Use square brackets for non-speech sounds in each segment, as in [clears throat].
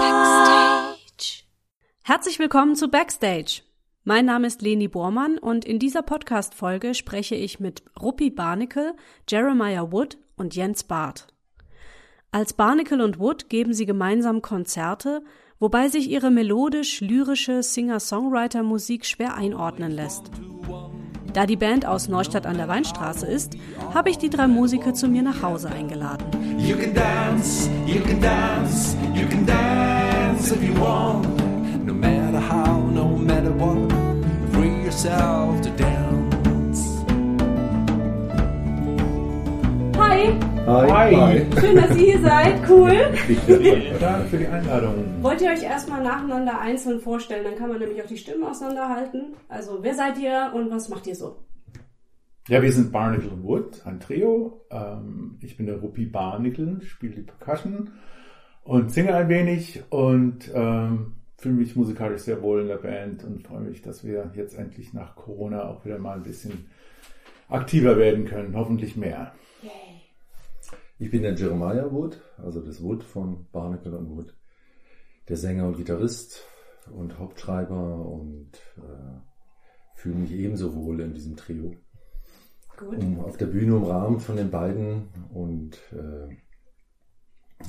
Backstage. Herzlich willkommen zu Backstage. Mein Name ist Leni Bormann und in dieser Podcast-Folge spreche ich mit Ruppi Barnickel, Jeremiah Wood und Jens Barth. Als Barnickel und Wood geben sie gemeinsam Konzerte, wobei sich ihre melodisch-lyrische Singer-Songwriter-Musik schwer einordnen lässt. Da die Band aus Neustadt an der Weinstraße ist, habe ich die drei Musiker zu mir nach Hause eingeladen. You can dance, you can dance, you can dance if you want. No matter how, no matter what, free yourself to dance. Hi, Hi. Hi. schön, dass ihr hier seid. Cool. Vielen Dank für die Einladung. Wollt ihr euch erstmal nacheinander einzeln vorstellen? Dann kann man nämlich auch die Stimmen auseinanderhalten. Also, wer seid ihr und was macht ihr so? Ja, wir sind Barnacle Wood, ein Trio. Ähm, ich bin der Ruppi Barnacle, spiele die Percussion und singe ein wenig und ähm, fühle mich musikalisch sehr wohl in der Band und freue mich, dass wir jetzt endlich nach Corona auch wieder mal ein bisschen aktiver werden können, hoffentlich mehr. Ich bin der Jeremiah Wood, also das Wood von Barnacle und Wood, der Sänger und Gitarrist und Hauptschreiber und äh, fühle mich ebenso wohl in diesem Trio. Gut. Um, auf der Bühne umrahmt von den beiden und äh,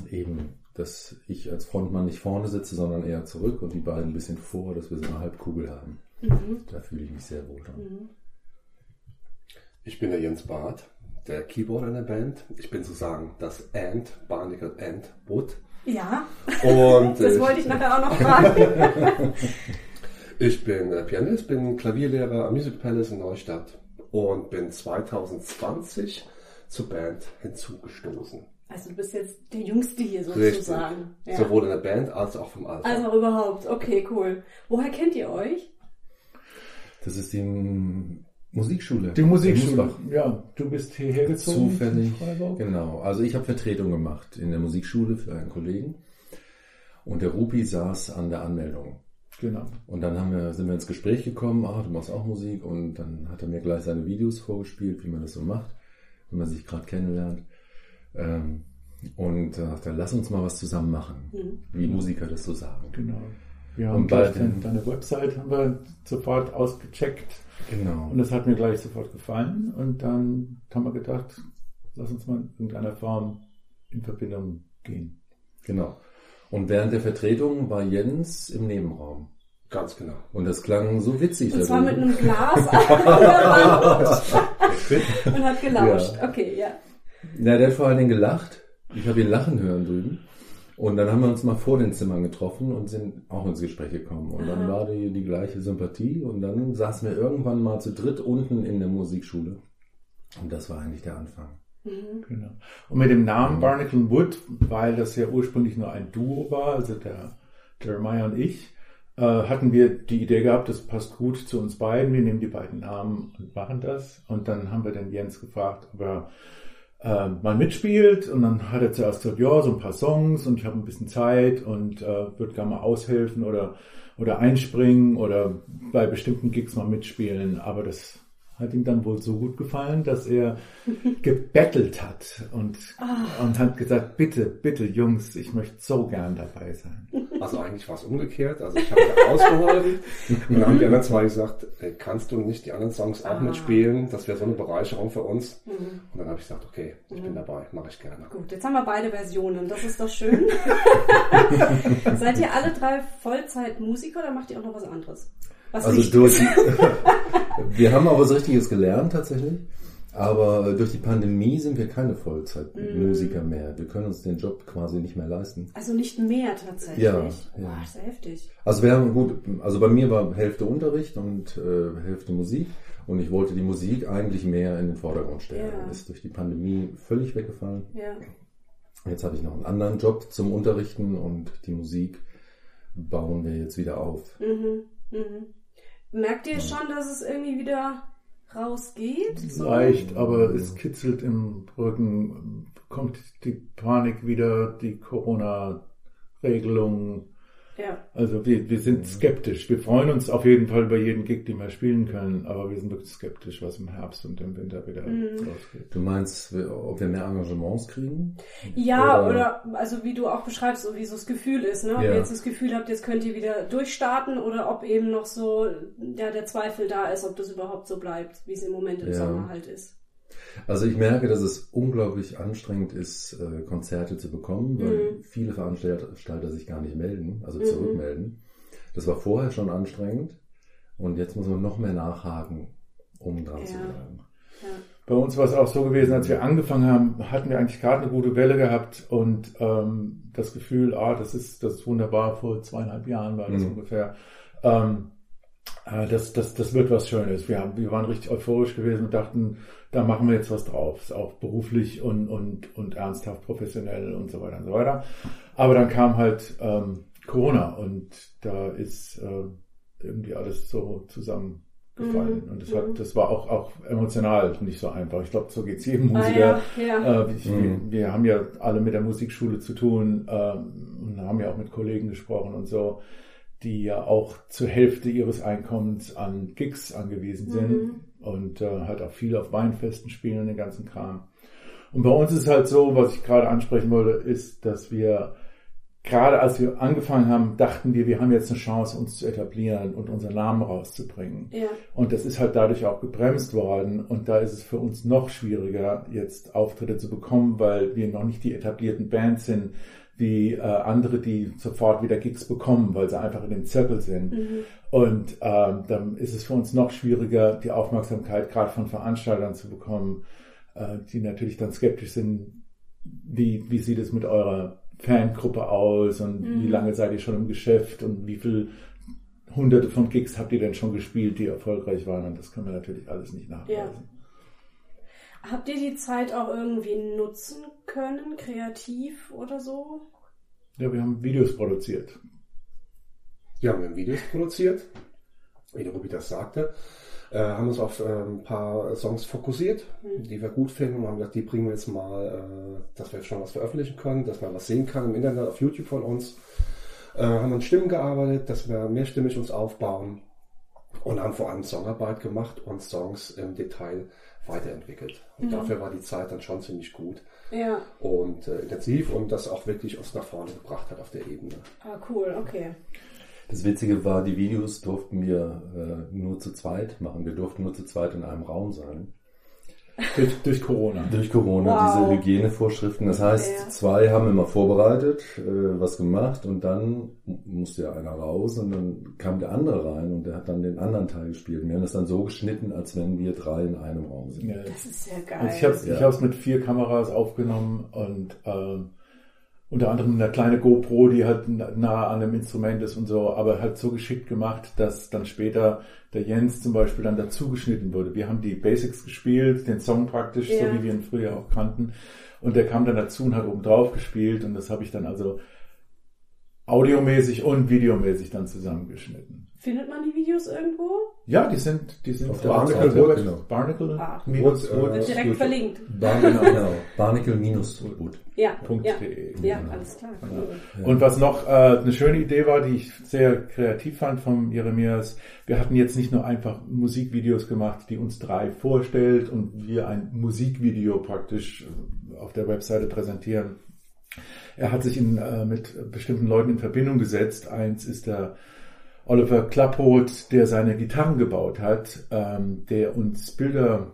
eben, dass ich als Frontmann nicht vorne sitze, sondern eher zurück und die beiden ein bisschen vor, dass wir so eine Halbkugel haben. Da fühle ich mich sehr wohl dran. Ich bin der Jens Barth, der Keyboarder in der Band. Ich bin sozusagen das And, Barnacle and Wood. Ja, Und [laughs] das ich, wollte ich nachher auch noch fragen. [laughs] ich bin äh, Pianist, bin Klavierlehrer am Music Palace in Neustadt und bin 2020 zur Band hinzugestoßen. Also, du bist jetzt der Jüngste hier Richtig. sozusagen. Ja. Sowohl in der Band als auch vom Alter. Also auch überhaupt. Okay, cool. Woher kennt ihr euch? Das ist die Musikschule. Die Musikschule, ja, du bist hierher gezogen. Zufällig. Genau. Also ich habe Vertretung gemacht in der Musikschule für einen Kollegen. Und der Rupi saß an der Anmeldung. Genau. Und dann haben wir, sind wir ins Gespräch gekommen, ah, du machst auch Musik. Und dann hat er mir gleich seine Videos vorgespielt, wie man das so macht, wenn man sich gerade kennenlernt. Ähm, und äh, dann lass uns mal was zusammen machen, wie Musiker das so sagen. Genau. Wir haben Und gleich bald- deine, Website haben wir sofort ausgecheckt Genau. und das hat mir gleich sofort gefallen und dann haben wir gedacht, lass uns mal in irgendeiner Form in Verbindung gehen. Genau. Und während der Vertretung war Jens im Nebenraum. Ganz genau. Und das klang so witzig. Und zwar mit einem Glas [laughs] und hat gelauscht. Ja. Okay, ja. Na, der hat vor allen Dingen gelacht. Ich habe ihn lachen hören drüben. Und dann haben wir uns mal vor den Zimmern getroffen und sind auch ins Gespräch gekommen. Und dann war die, die gleiche Sympathie. Und dann saßen wir irgendwann mal zu dritt unten in der Musikschule. Und das war eigentlich der Anfang. Genau. Und mit dem Namen Barnacle Wood, weil das ja ursprünglich nur ein Duo war, also der Jeremiah und ich, äh, hatten wir die Idee gehabt, das passt gut zu uns beiden, wir nehmen die beiden Namen und machen das. Und dann haben wir den Jens gefragt, ob er äh, mal mitspielt und dann hat er zuerst gesagt, ja, so ein paar Songs und ich habe ein bisschen Zeit und äh, würde gerne mal aushelfen oder, oder einspringen oder bei bestimmten Gigs mal mitspielen, aber das hat ihm dann wohl so gut gefallen, dass er [laughs] gebettelt hat und, und hat gesagt, bitte, bitte Jungs, ich möchte so gern dabei sein. Also eigentlich war es umgekehrt. Also ich habe da ausgeholfen und dann haben die anderen zwei gesagt, ey, kannst du nicht die anderen Songs auch mitspielen? Das wäre so eine Bereicherung für uns. Und dann habe ich gesagt, okay, ich bin dabei, mache ich gerne. Gut, jetzt haben wir beide Versionen. Das ist doch schön. [laughs] Seid ihr alle drei Vollzeitmusiker oder macht ihr auch noch was anderes? Was Also durch [laughs] wir haben aber was Richtiges gelernt tatsächlich. Aber durch die Pandemie sind wir keine Vollzeitmusiker mehr. Wir können uns den Job quasi nicht mehr leisten. Also nicht mehr tatsächlich. Ja, Boah, ja. ist ja heftig. Also wir haben gut, also bei mir war Hälfte Unterricht und äh, Hälfte Musik und ich wollte die Musik eigentlich mehr in den Vordergrund stellen. Ja. Ist durch die Pandemie völlig weggefallen. Ja. Jetzt habe ich noch einen anderen Job zum Unterrichten und die Musik bauen wir jetzt wieder auf. Mhm. Mhm. Merkt ihr schon, dass es irgendwie wieder rausgeht? So? Leicht, aber es kitzelt im Rücken, kommt die Panik wieder, die Corona-Regelungen. Ja. Also wir, wir sind skeptisch. Wir freuen uns auf jeden Fall über jeden Gig, den wir spielen können, aber wir sind wirklich skeptisch, was im Herbst und im Winter wieder losgeht. Du meinst, ob wir mehr Engagements kriegen? Ja, Oder- oder, also wie du auch beschreibst, so wie so das Gefühl ist, ne? Ob Ja. ihr jetzt das Gefühl habt, jetzt könnt ihr wieder durchstarten oder ob eben noch so ja, der Zweifel da ist, ob das überhaupt so bleibt, wie es im Moment im Ja. Sommer halt ist. Also ich merke, dass es unglaublich anstrengend ist, äh, Konzerte zu bekommen, weil Mhm. viele Veranstalter sich gar nicht melden, also zurückmelden. Das war vorher schon anstrengend und jetzt muss man noch mehr nachhaken, um dran zu Ja. bleiben. Bei uns war es auch so gewesen, als wir angefangen haben, hatten wir eigentlich gerade eine gute Welle gehabt und ähm, das Gefühl, ah, das ist, das ist wunderbar, vor zweieinhalb Jahren war das Mhm. ungefähr. Ähm, äh, das, das, das wird was Schönes. Wir, haben, wir waren richtig euphorisch gewesen und dachten, da machen wir jetzt was drauf, auch beruflich und, und, und ernsthaft professionell und so weiter und so weiter. Aber dann kam halt ähm, Corona und da ist äh, irgendwie alles so zusammengefallen. Mhm. Und das, Mhm. hat, das war auch, auch emotional nicht so einfach. Ich glaube, so geht's jedem Ah, Musiker. ja, ja. Äh, ich, Mhm. wir, wir haben ja alle mit der Musikschule zu tun ähm, und haben ja auch mit Kollegen gesprochen und so, die ja auch zur Hälfte ihres Einkommens an Gigs angewiesen sind Mhm. und äh, halt auch viel auf Weinfesten spielen und den ganzen Kram. Und bei uns ist es halt so, was ich gerade ansprechen wollte, ist, dass wir gerade als wir angefangen haben, dachten wir, wir haben jetzt eine Chance, uns zu etablieren und unseren Namen rauszubringen. ja. Und das ist halt dadurch auch gebremst worden. Und da ist es für uns noch schwieriger, jetzt Auftritte zu bekommen, weil wir noch nicht die etablierten Bands sind, wie äh, andere, die sofort wieder Gigs bekommen, weil sie einfach in dem Zirkel sind. Und ähm, dann ist es für uns noch schwieriger, die Aufmerksamkeit gerade von Veranstaltern zu bekommen, äh, die natürlich dann skeptisch sind, wie, wie sieht es mit eurer Fangruppe aus und wie lange seid ihr schon im Geschäft und wie viel hunderte von Gigs habt ihr denn schon gespielt, die erfolgreich waren und das können wir natürlich alles nicht nachweisen. Habt ihr die Zeit auch irgendwie nutzen können, kreativ oder so? Ja, wir haben Videos produziert. Ja, wir haben Videos produziert, wie der Ruby das sagte. Äh, haben uns auf äh, ein paar Songs fokussiert, die wir gut finden und haben gesagt, die bringen wir jetzt mal, äh, dass wir schon was veröffentlichen können, dass man was sehen kann im Internet, auf YouTube von uns. Äh, haben an Stimmen gearbeitet, dass wir mehrstimmig uns aufbauen und haben vor allem Songarbeit gemacht und Songs im Detail weiterentwickelt. Und dafür war die Zeit dann schon ziemlich gut Ja. und äh, intensiv und das auch wirklich uns nach vorne gebracht hat auf der Ebene. Ah, cool, okay. Das Witzige war, die Videos durften wir äh, nur zu zweit machen. Wir durften nur zu zweit in einem Raum sein. Durch, durch Corona. Durch Corona, Wow. diese Hygienevorschriften. Das heißt, Ja. zwei haben immer vorbereitet, äh, was gemacht und dann musste ja einer raus und dann kam der andere rein und der hat dann den anderen Teil gespielt. Und wir haben das dann so geschnitten, als wenn wir drei in einem Raum sind. Ja, Das ist sehr geil. Und ich habe Ja. ich hab's mit vier Kameras aufgenommen und ähm, unter anderem eine kleine GoPro, die halt na- nah an dem Instrument ist und so, aber halt so geschickt gemacht, dass dann später der Jens zum Beispiel dann dazu geschnitten wurde. Wir haben die Basics gespielt, den Song praktisch, Ja. so wie wir ihn früher auch kannten. Und der kam dann dazu und hat oben drauf gespielt und das habe ich dann also audiomäßig und videomäßig dann zusammengeschnitten. Findet man die Videos irgendwo? Ja, die sind, die sind Auf der Barnacle, Webseite, Wood, genau. Barnacle, Ah. minus Wood, Wood, äh, Wird direkt YouTube. verlinkt. Barnacle, [laughs] genau. Barnacle minus Wood. Ja. Punkt ja. de. Ja, Genau. alles klar. Cool. Und was noch äh, eine schöne Idee war, die ich sehr kreativ fand vom Jeremias, wir hatten jetzt nicht nur einfach Musikvideos gemacht, die uns drei vorstellt und wir ein Musikvideo praktisch äh, auf der Webseite präsentieren. Er hat sich in, äh, mit bestimmten Leuten in Verbindung gesetzt. Eins ist der Oliver Klappholt, der seine Gitarren gebaut hat, ähm, der uns Bilder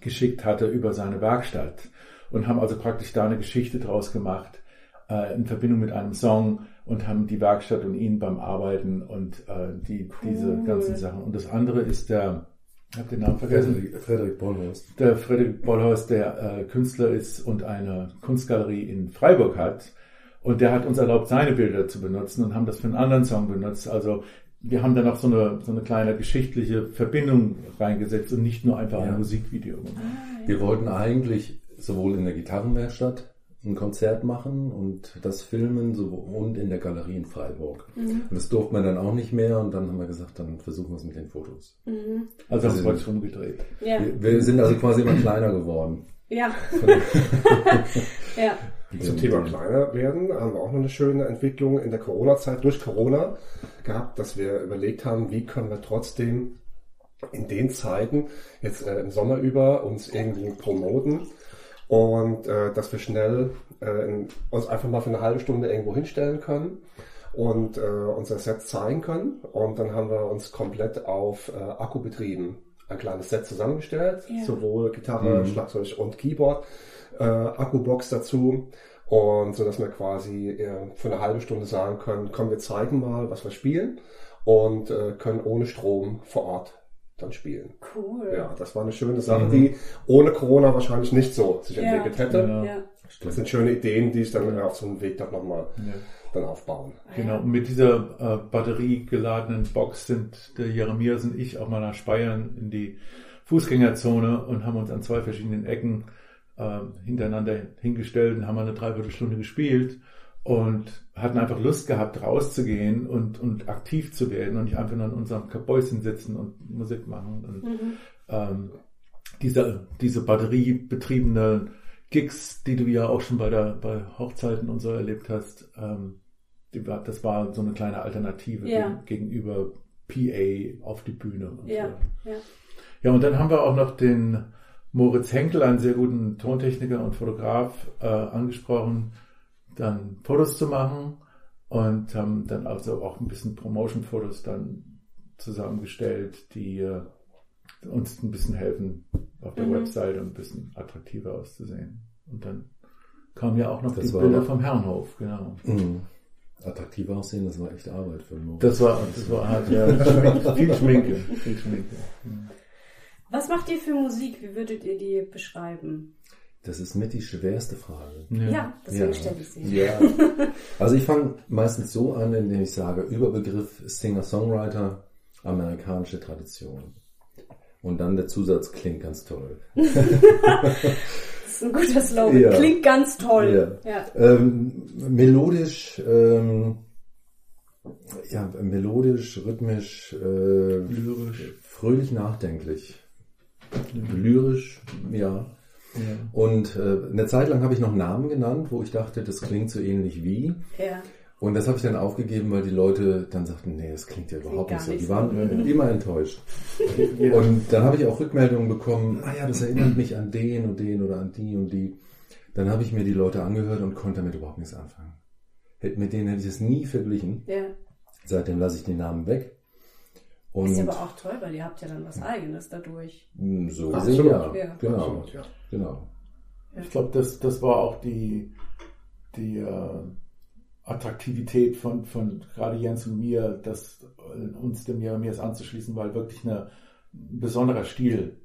geschickt hatte über seine Werkstatt und haben also praktisch da eine Geschichte draus gemacht äh, in Verbindung mit einem Song und haben die Werkstatt und ihn beim Arbeiten und äh, die, diese ganzen Sachen. Und das andere ist der, ich habe den Namen vergessen, Frederik, Frederik Bollhorst. der Frederik Bollhorst, der äh, Künstler ist und eine Kunstgalerie in Freiburg hat. Und der hat uns erlaubt, seine Bilder zu benutzen und haben das für einen anderen Song benutzt. Also wir haben da noch so eine, so eine kleine geschichtliche Verbindung reingesetzt und nicht nur einfach Ja. ein Musikvideo gemacht. Wir wollten eigentlich sowohl in der Gitarrenwerkstatt ein Konzert machen und das filmen so, und in der Galerie in Freiburg. Und das durften wir dann auch nicht mehr und dann haben wir gesagt, dann versuchen wir es mit den Fotos. Also haben wir Also- praktisch rumgedreht. Ja. Wir, wir sind also quasi immer kleiner geworden. Ja. [laughs] ja. Zum Thema kleiner werden haben wir auch noch eine schöne Entwicklung in der Corona-Zeit durch Corona gehabt, dass wir überlegt haben, wie können wir trotzdem in den Zeiten jetzt äh, im Sommer über uns irgendwie promoten und äh, dass wir schnell äh, uns einfach mal für eine halbe Stunde irgendwo hinstellen können und äh, unser Set zeigen können und dann haben wir uns komplett auf äh, Akku betrieben ein kleines Set zusammengestellt, Ja. sowohl Gitarre, Schlagzeug und Keyboard, äh, Akkubox dazu und so dass wir quasi äh, für eine halbe Stunde sagen können, komm, wir zeigen mal, was wir spielen und äh, können ohne Strom vor Ort dann spielen. Cool. Ja, das war eine schöne Sache, die ohne Corona wahrscheinlich nicht so sich Ja. entwickelt hätte. Ja. Ja. Das sind schöne Ideen, die sich dann auf so einem Weg dann nochmal Ja. Dann aufbauen. Genau, und mit dieser äh, batteriegeladenen Box sind der Jeremias und ich auch mal nach Speyern in die Fußgängerzone und haben uns an zwei verschiedenen Ecken äh, hintereinander hingestellt und haben mal eine Dreiviertelstunde gespielt und hatten einfach Lust gehabt, rauszugehen und, und aktiv zu werden und nicht einfach nur in unserem Kabäuschen sitzen und Musik machen. Und, ähm, diese, diese batteriebetriebene Gigs, die du ja auch schon bei der bei Hochzeiten und so erlebt hast, ähm, die das war so eine kleine Alternative Ja. gegen, gegenüber PA auf die Bühne. Und Ja. so. Ja. ja, und dann haben wir auch noch den Moritz Henkel, einen sehr guten Tontechniker und Fotograf, äh, angesprochen, dann Fotos zu machen und haben dann also auch ein bisschen Promotion-Fotos dann zusammengestellt, die äh, uns ein bisschen helfen, auf der Mhm. Website ein bisschen attraktiver auszusehen. Und dann kamen ja auch noch Das die Bilder vom Herrenhof, genau. Mhm. Attraktiv aussehen, das war echt Arbeit für einen Das war, das war hart, ja. [laughs] Viel Schminke, viel Schminke. Was macht ihr für Musik? Wie würdet ihr die beschreiben? Das ist mit die schwerste Frage. Ja, deswegen Ja. stelle ich sie. Ja. [laughs] Also ich fange meistens so an, indem ich sage, Überbegriff Singer-Songwriter, amerikanische Tradition. Und dann der Zusatz klingt ganz toll. [laughs] Das ist ein guter Slogan. Ja. Klingt ganz toll. Ja. Ähm, melodisch, ähm, ja, melodisch, rhythmisch, äh, Lyrisch. fröhlich nachdenklich. Lyrisch, ja. Ja. Und äh, eine Zeit lang habe ich noch Namen genannt, wo ich dachte, das klingt so ähnlich wie. Ja. Und das habe ich dann aufgegeben, weil die Leute dann sagten, nee, das klingt ja überhaupt nicht so. Die waren [laughs] immer enttäuscht. [laughs] Und dann habe ich auch Rückmeldungen bekommen, ah ja, das erinnert [clears throat] mich an den und den oder an die und die. Dann habe ich mir die Leute angehört und konnte damit überhaupt nichts anfangen. Hätte- Mit denen hätte ich es nie verglichen. ja. Seitdem lasse ich den Namen weg. Und Ist ja aber auch toll, weil ihr habt ja dann was Eigenes dadurch. mh, so Absolut. gesehen, ja. Ja. Genau. Absolut, ja. genau. Ich glaube, das, das war auch die, die äh, Attraktivität von, von gerade Jens und mir, das äh, uns dem Jeremias anzuschließen, weil wirklich eine, ein besonderer Stil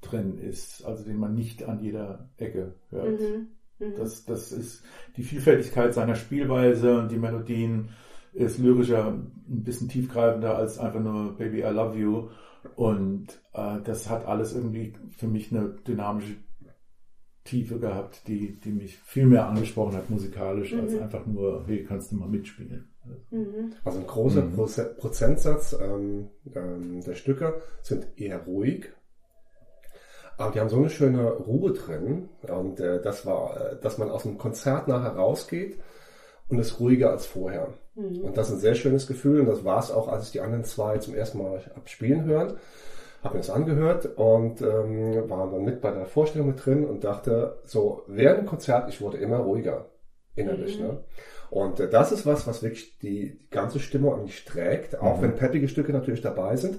drin ist, also den man nicht an jeder Ecke hört. Mhm. Mhm. Das, das ist die Vielfältigkeit seiner Spielweise und die Melodien ist lyrischer, ein bisschen tiefgreifender als einfach nur Baby I Love You. Und äh, das hat alles irgendwie für mich eine dynamische Tiefe gehabt, die, die mich viel mehr angesprochen hat musikalisch, als Mhm. einfach nur, hey, kannst du mal mitspielen. Mhm. Also ein großer Mhm. Proze- Prozentsatz ähm, ähm, der Stücke sind eher ruhig. Aber die haben so eine schöne Ruhe drin. Und äh, das war, äh, dass man aus einem Konzert nachher rausgeht und es ruhiger als vorher. Mhm. Und das ist ein sehr schönes Gefühl. Und das war es auch, als ich die anderen zwei zum ersten Mal hab spielen hören. Habe mir das angehört und ähm, war dann mit bei der Vorstellung mit drin und dachte, so während dem Konzert, ich wurde immer ruhiger innerlich. Mhm. Ne? Und äh, das ist was, was wirklich die, die ganze Stimmung eigentlich trägt, auch Mhm. wenn peppige Stücke natürlich dabei sind.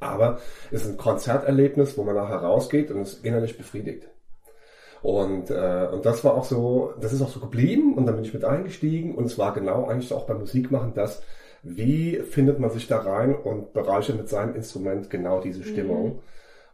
Aber es ist ein Konzerterlebnis, wo man nachher rausgeht und es innerlich befriedigt. Und, äh, und das war auch so, das ist auch so geblieben und dann bin ich mit eingestiegen und es war genau eigentlich so auch beim Musikmachen das, wie findet man sich da rein und bereichert mit seinem Instrument genau diese Stimmung.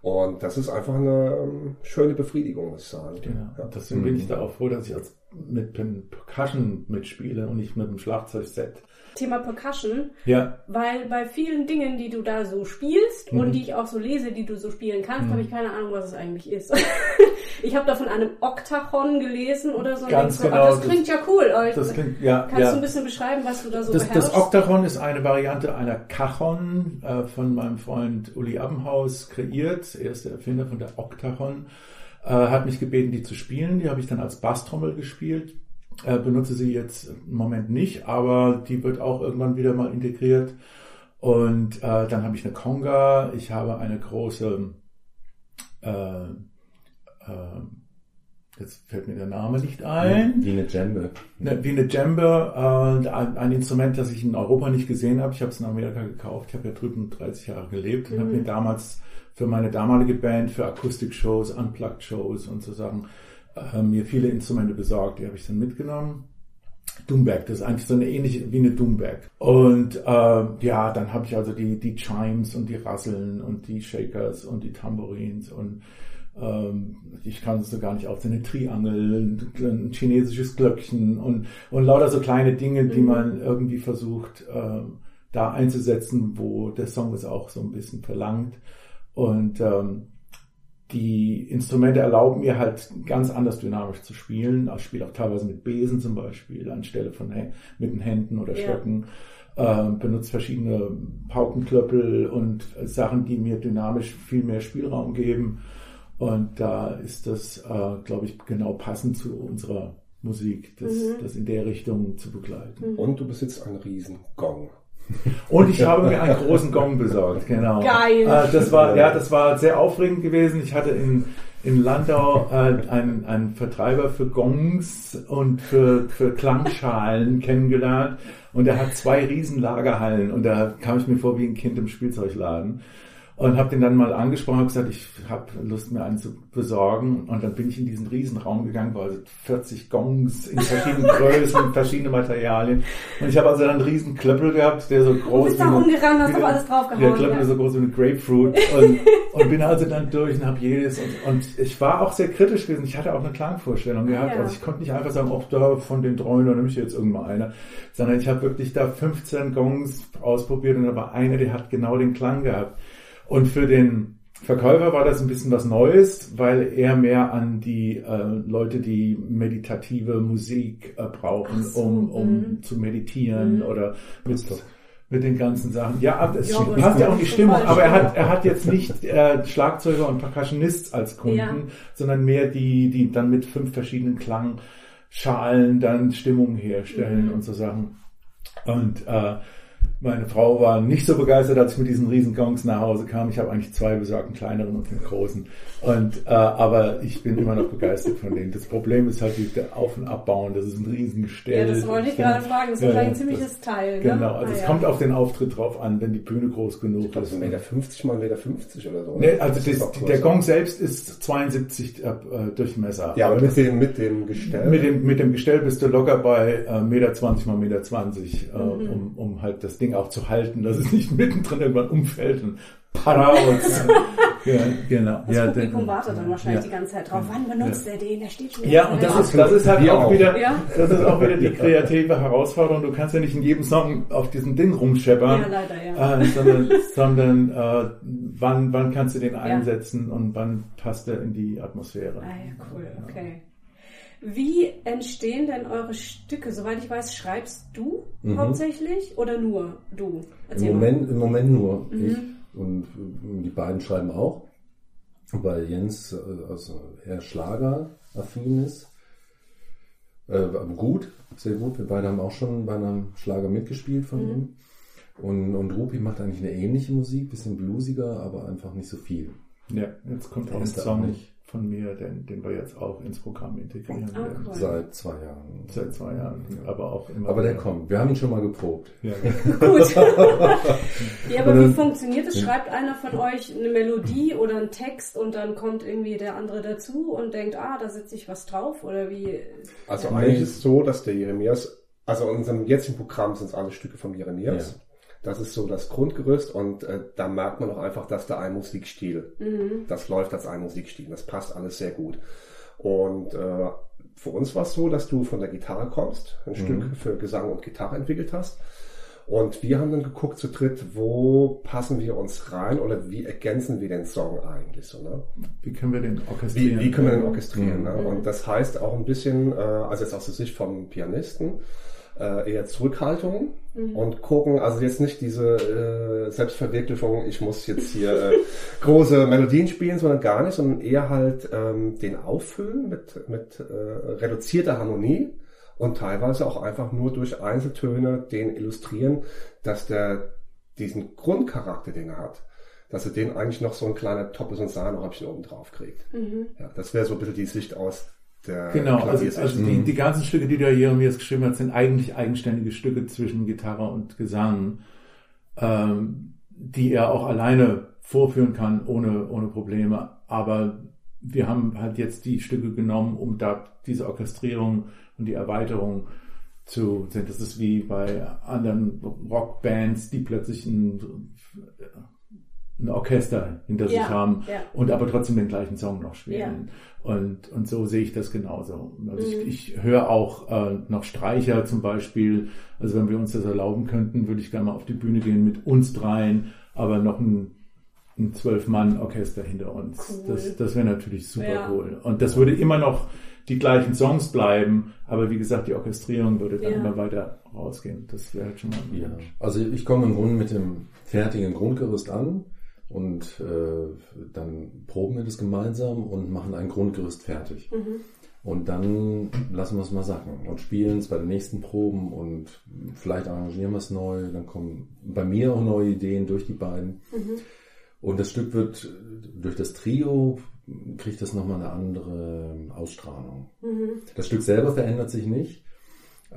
Und das ist einfach eine ähm, schöne Befriedigung, muss ich sagen. Genau. Ja. Deswegen bin ich da auch froh, dass ich als mit dem Percussion mitspiele und nicht mit dem Schlagzeugset. Thema Percussion, Ja, weil bei vielen Dingen, die du da so spielst Mhm. und die ich auch so lese, die du so spielen kannst, habe ich keine Ahnung, was es eigentlich ist. [laughs] ich habe da von einem Oktachon gelesen oder so. Ganz so, genau, ach, das klingt ja cool. Aber das klingt, ja, Kannst ja. du ein bisschen beschreiben, was du da so Das, beherrschst? das Oktachon ist eine Variante einer Kachon äh, von meinem Freund Uli Abbenhaus kreiert. Er ist der Erfinder von der Oktachon. äh, hat mich gebeten, die zu spielen. Die habe ich dann als Basstrommel gespielt. Äh, benutze sie jetzt im Moment nicht, aber die wird auch irgendwann wieder mal integriert. Und äh, dann habe ich eine Conga, ich habe eine große, äh, äh, jetzt fällt mir der Name nicht ein. Wie eine Djembe. Ne, wie eine Djembe, äh, ein, ein Instrument, das ich in Europa nicht gesehen habe. Ich habe es in Amerika gekauft. Ich habe ja drüben 30 Jahre gelebt und habe mir damals für meine damalige Band, für Akustik-Shows, Unplugged-Shows und so Sachen, äh, mir viele Instrumente besorgt. Die habe ich dann mitgenommen. Doomback, das ist eigentlich so eine ähnliche wie eine Doomback. Und äh, ja, dann habe ich also die, die Chimes und die Rasseln und die Shakers und die Tambourins und ähm, ich kann es so gar nicht aufzählen, eine Triangel, ein, ein chinesisches Glöckchen und, und lauter so kleine Dinge, die man irgendwie versucht äh, da einzusetzen, wo der Song es auch so ein bisschen verlangt. Und ähm, die Instrumente erlauben mir halt ganz anders dynamisch zu spielen. Ich spiele auch teilweise mit Besen zum Beispiel, anstelle von mit den Händen oder Ja. Stöcken. Äh, benutze verschiedene Paukenklöppel und Sachen, die mir dynamisch viel mehr Spielraum geben. Und da ist das, äh, glaube ich, genau passend zu unserer Musik, das, das in der Richtung zu begleiten. Und du besitzt einen riesen Gong. Und ich habe mir einen großen Gong besorgt, genau. Geil. Äh, das war, ja, das war sehr aufregend gewesen. Ich hatte in, in Landau äh, einen, einen Vertreiber für Gongs und für, für Klangschalen [laughs] kennengelernt. Und er hat zwei riesen Lagerhallen und da kam ich mir vor wie ein Kind im Spielzeugladen. Und habe den dann mal angesprochen und gesagt, ich habe Lust, mir einen zu besorgen. Und dann bin ich in diesen Riesenraum gegangen, wo also 40 Gongs in verschiedenen [laughs] Größen, verschiedene Materialien. Und ich habe also dann einen riesen Klöppel gehabt, der so groß bist da rumgerannt, hast eine- alles draufgehauen, Der Klöppel ja. ist so groß wie eine Grapefruit. Und, [laughs] und bin also dann durch und habe jedes. Und, und ich war auch sehr kritisch gewesen. Ich hatte auch eine Klangvorstellung gehabt. Ja. Also ich konnte nicht einfach sagen, ob da von den dreien, da nehme ich jetzt irgendwann einer. Sondern ich habe wirklich da 15 Gongs ausprobiert und da war einer, der hat genau den Klang gehabt. Und für den Verkäufer war das ein bisschen was Neues, weil er mehr an die äh, Leute, die meditative Musik äh, brauchen, so, um, um mhm. zu meditieren oder mit, mit den ganzen Sachen. Ja, aber es Ja, passt ja auch in die Stimmung, aber er hat, er hat jetzt nicht äh, Schlagzeuger und Percussionists als Kunden, Ja. sondern mehr die, die dann mit fünf verschiedenen Klangschalen dann Stimmung herstellen Mhm. und so Sachen. Und äh, meine Frau war nicht so begeistert, als ich mit diesen riesen Gongs nach Hause kam. Ich habe eigentlich zwei besorgt, einen kleineren und einen großen. Und, äh, aber ich bin immer noch begeistert von denen. Das Problem ist halt die, der Auf- und Abbauen. Das ist ein riesen Gestell. Ja, das wollte ich gerade fragen. Das ist Ja, wahrscheinlich ein das- ziemliches Teil. Ne? Genau, also Ah, es ja. kommt auf den Auftritt drauf an, wenn die Bühne groß genug Das ist. ist 1,50 Meter 50 mal 1,50 Meter 50 oder so. Nee, ne? also Das der. Gong selbst ist 72 äh, Durchmesser. Ja, aber das- mit dem, mit dem Gestell. mit dem, mit dem Gestell bist du locker bei äh, Meter 20 mal Meter 20, äh, Mhm. um, um halt das Ding auch zu halten, dass es nicht [laughs] mittendrin irgendwann umfällt und paraus. [laughs] ja, genau. Das ja, Publikum der- wartet dann wahrscheinlich ja. die ganze Zeit drauf. Wann benutzt er den? Der steht schon Ja, und das da. ist, das ist halt auch auch. wieder, Ja. das ist auch wieder die [laughs] kreative Herausforderung. Du kannst ja nicht in jedem Song auf diesem Ding rumscheppern, Ja, leider, ja. äh, sondern, sondern äh, wann, wann kannst du den einsetzen und wann passt er in die Atmosphäre. Ah ja, cool, okay. Wie entstehen denn eure Stücke? Soweit ich weiß, schreibst du hauptsächlich oder nur du? Im mal. Moment, Im Moment nur ich. Und äh, die beiden schreiben auch, weil Jens äh, also eher Schlageraffin ist. Äh, aber gut, sehr gut. Wir beide haben auch schon bei einem Schlager mitgespielt von ihm. Und, und Rupi macht eigentlich eine ähnliche Musik, bisschen bluesiger, aber einfach nicht so viel. Ja, jetzt kommt auch ein Song auch nicht. Von mir, den, den wir jetzt auch ins Programm integrieren Ah, werden. cool. Seit zwei Jahren. Seit zwei Jahren, aber auch immer. Aber der wieder. kommt. Wir haben ihn schon mal geprobt. Ja. [laughs] Gut. ja, aber wie funktioniert es? Schreibt einer von euch eine Melodie oder einen Text und dann kommt irgendwie der andere dazu und denkt, ah, da setze ich was drauf oder wie? Also Ja. eigentlich ist es so, dass der Jeremias, also in unserem jetzigen Programm sind es alle Stücke vom Jeremias. Das ist so das Grundgerüst und äh, da merkt man auch einfach, dass da ein Musikstil, das läuft als ein Musikstil. Das passt alles sehr gut. Und äh, für uns war es so, dass du von der Gitarre kommst, ein Stück für Gesang und Gitarre entwickelt hast. Und wir haben dann geguckt zu dritt, wo passen wir uns rein oder wie ergänzen wir den Song eigentlich so, ne? Wie können wir den Wie, orchestrieren? wie können wir den orchestrieren? Mhm. Ne? Und das heißt auch ein bisschen, äh, also jetzt aus der Sicht vom Pianisten, äh, eher Zurückhaltung und gucken, also jetzt nicht diese äh, Selbstverwirklichung, ich muss jetzt hier äh, [laughs] große Melodien spielen, sondern gar nicht, sondern eher halt ähm, den auffüllen mit, mit äh, reduzierter Harmonie und teilweise auch einfach nur durch Einzeltöne den illustrieren, dass der diesen Grundcharakter, den er hat, dass er den eigentlich noch so ein kleiner Toppes und Sahnehäubchen oben drauf kriegt. Ja, das wäre so ein bisschen die Sicht aus der Genau, also, also die, die ganzen Stücke, die der Jeremias geschrieben hat, sind eigentlich eigenständige Stücke zwischen Gitarre und Gesang, ähm, die er auch alleine vorführen kann, ohne, ohne Probleme. Aber wir haben halt jetzt die Stücke genommen, um da diese Orchestrierung und die Erweiterung zu sehen. Das ist wie bei anderen Rockbands, die plötzlich ein, ein Orchester hinter sich Ja, haben ja. und aber trotzdem den gleichen Song noch spielen. Und, und so sehe ich das genauso. Also Mhm. ich, ich höre auch äh, noch Streicher zum Beispiel. Also wenn wir uns das erlauben könnten, würde ich gerne mal auf die Bühne gehen mit uns dreien, aber noch ein, ein Zwölf-Mann-Orchester hinter uns. Cool. Das, das wäre natürlich super Ja. cool. Und das würde immer noch die gleichen Songs bleiben, aber wie gesagt, die Orchestrierung würde dann Ja. immer weiter rausgehen. Das wäre halt schon mal ein Ja, also ich komme im Grunde mit dem fertigen Grundgerüst an und äh, dann proben wir das gemeinsam und machen ein Grundgerüst fertig. Und dann lassen wir es mal sacken und spielen es bei den nächsten Proben und vielleicht arrangieren wir es neu. Dann kommen bei mir auch neue Ideen durch die beiden. Und das Stück wird durch das Trio kriegt das nochmal eine andere Ausstrahlung. Das Stück selber verändert sich nicht,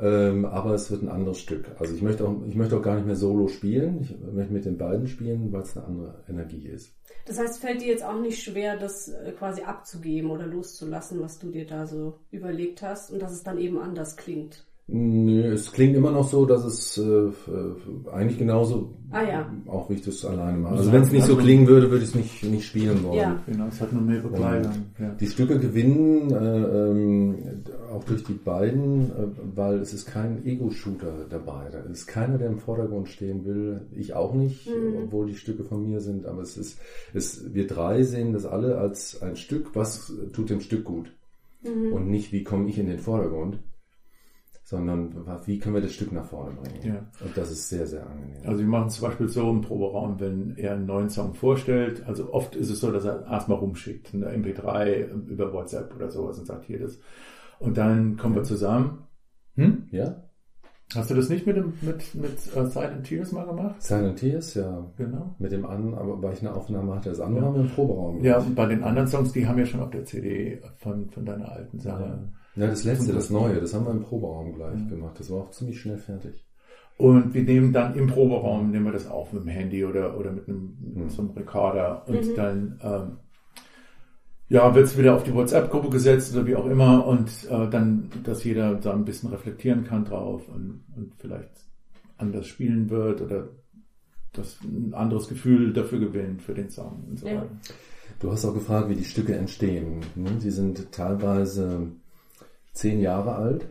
ähm, aber es wird ein anderes Stück. Also ich möchte auch, ich möchte auch gar nicht mehr solo spielen. Ich möchte mit den beiden spielen, weil es eine andere Energie ist. Das heißt, fällt dir jetzt auch nicht schwer, das äh, quasi abzugeben oder loszulassen, was du dir da so überlegt hast und dass es dann eben anders klingt. Nö, es klingt immer noch so, dass es äh, äh, eigentlich genauso, Ah, ja. auch wie ich das alleine mache. Also wenn es nicht so klingen würde, würde ich es nicht, nicht spielen wollen. Ja. Genau, es hat nur mehr Begleitung. Ja. Die Stücke gewinnen äh, ähm, auch durch die beiden, äh, weil es ist kein Ego-Shooter dabei. Da ist keiner, der im Vordergrund stehen will. Ich auch nicht, obwohl die Stücke von mir sind. Aber es ist, es, wir drei sehen das alle als ein Stück, was tut dem Stück gut. Und nicht, wie komme ich in den Vordergrund, sondern wie können wir das Stück nach vorne bringen. Ja. Und das ist sehr, sehr angenehm. Also wir machen es zum Beispiel so im Proberaum, wenn er einen neuen Song vorstellt. Also oft ist es so, dass er erstmal rumschickt, eine MP3 über WhatsApp oder sowas und sagt hier das. Und dann kommen wir zusammen. Hm? ja? Hast du das nicht mit dem mit mit uh, Silent Tears mal gemacht? Silent Tears, ja. Genau. Mit dem an, aber weil ich eine Aufnahme hatte, das andere Ja. haben wir im Proberaum. Ja, gemacht. und bei den anderen Songs, die haben ja schon auf der CD von von deiner alten Sache. Ja, das letzte, das neue, das haben wir im Proberaum gleich gemacht. Das war auch ziemlich schnell fertig. Und wir nehmen dann im Proberaum, nehmen wir das auf mit dem Handy oder, oder mit einem, mit so einem Rekorder und dann, ähm, ja, wird es wieder auf die WhatsApp-Gruppe gesetzt oder wie auch immer und äh, dann, dass jeder da ein bisschen reflektieren kann drauf und, und vielleicht anders spielen wird oder das ein anderes Gefühl dafür gewinnt für den Song und so Ja. weiter. Du hast auch gefragt, wie die Stücke entstehen. ne? Die sind teilweise zehn Jahre alt.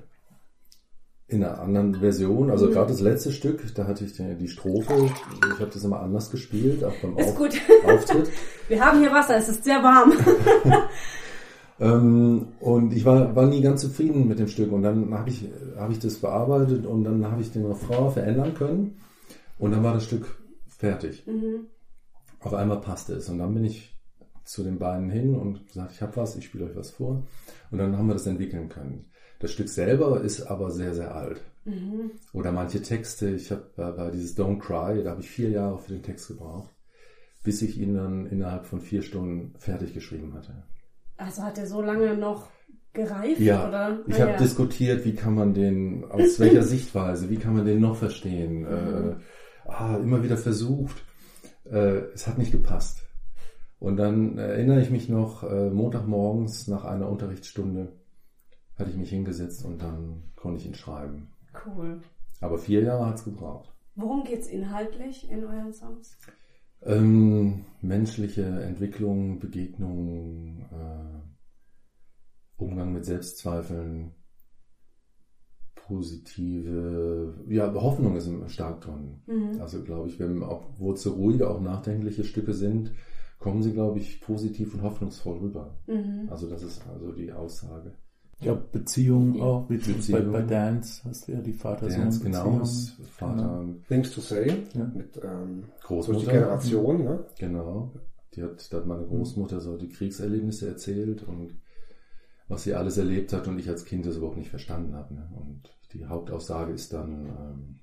In einer anderen Version, also gerade das letzte Stück, da hatte ich die, die Strophe, ich habe das immer anders gespielt, auch beim Ist Auf gut. [laughs] Auftritt. Wir haben hier Wasser, es ist sehr warm. [laughs] [laughs] Ähm, und ich war, war nie ganz zufrieden mit dem Stück. Und dann habe ich, hab ich das bearbeitet und dann habe ich den Refrain verändern können. Und dann war das Stück fertig. Auf einmal passte es. Und dann bin ich zu den beiden hin und gesagt, ich habe was, ich spiele euch was vor. Und dann haben wir das entwickeln können. Das Stück selber ist aber sehr, sehr alt. Oder manche Texte, ich habe bei, dieses Don't Cry, da habe ich vier Jahre für den Text gebraucht, bis ich ihn dann innerhalb von vier Stunden fertig geschrieben hatte. Also hat er so lange noch gereift? Ja, oder? ich Ah, habe ja. diskutiert, wie kann man den, aus [laughs] welcher Sichtweise, wie kann man den noch verstehen. Äh, ah, immer wieder versucht. Äh, es hat nicht gepasst. Und dann erinnere ich mich noch, äh, Montagmorgens nach einer Unterrichtsstunde hatte ich mich hingesetzt und dann konnte ich ihn schreiben. Cool. Aber vier Jahre hat's gebraucht. Worum geht's inhaltlich in euren Songs? Ähm, menschliche Entwicklung, Begegnung, äh, Umgang mit Selbstzweifeln, positive, ja, Hoffnung ist stark drin. Also glaube ich, wenn auch, wo zu ruhige, auch nachdenkliche Stücke sind, kommen sie, glaube ich, positiv und hoffnungsvoll rüber. Also das ist also die Aussage. Ja, Beziehung auch, wie Beziehung. Bei, bei Dance hast du ja die Dance, genau, das Vater, Things to Say Ja. mit ähm, Großmutter. durch die Generation, ne? Genau. Die hat, da hat meine Großmutter so die Kriegserlebnisse erzählt und was sie alles erlebt hat und ich als Kind das überhaupt nicht verstanden habe. Ne? Und die Hauptaussage ist dann ähm,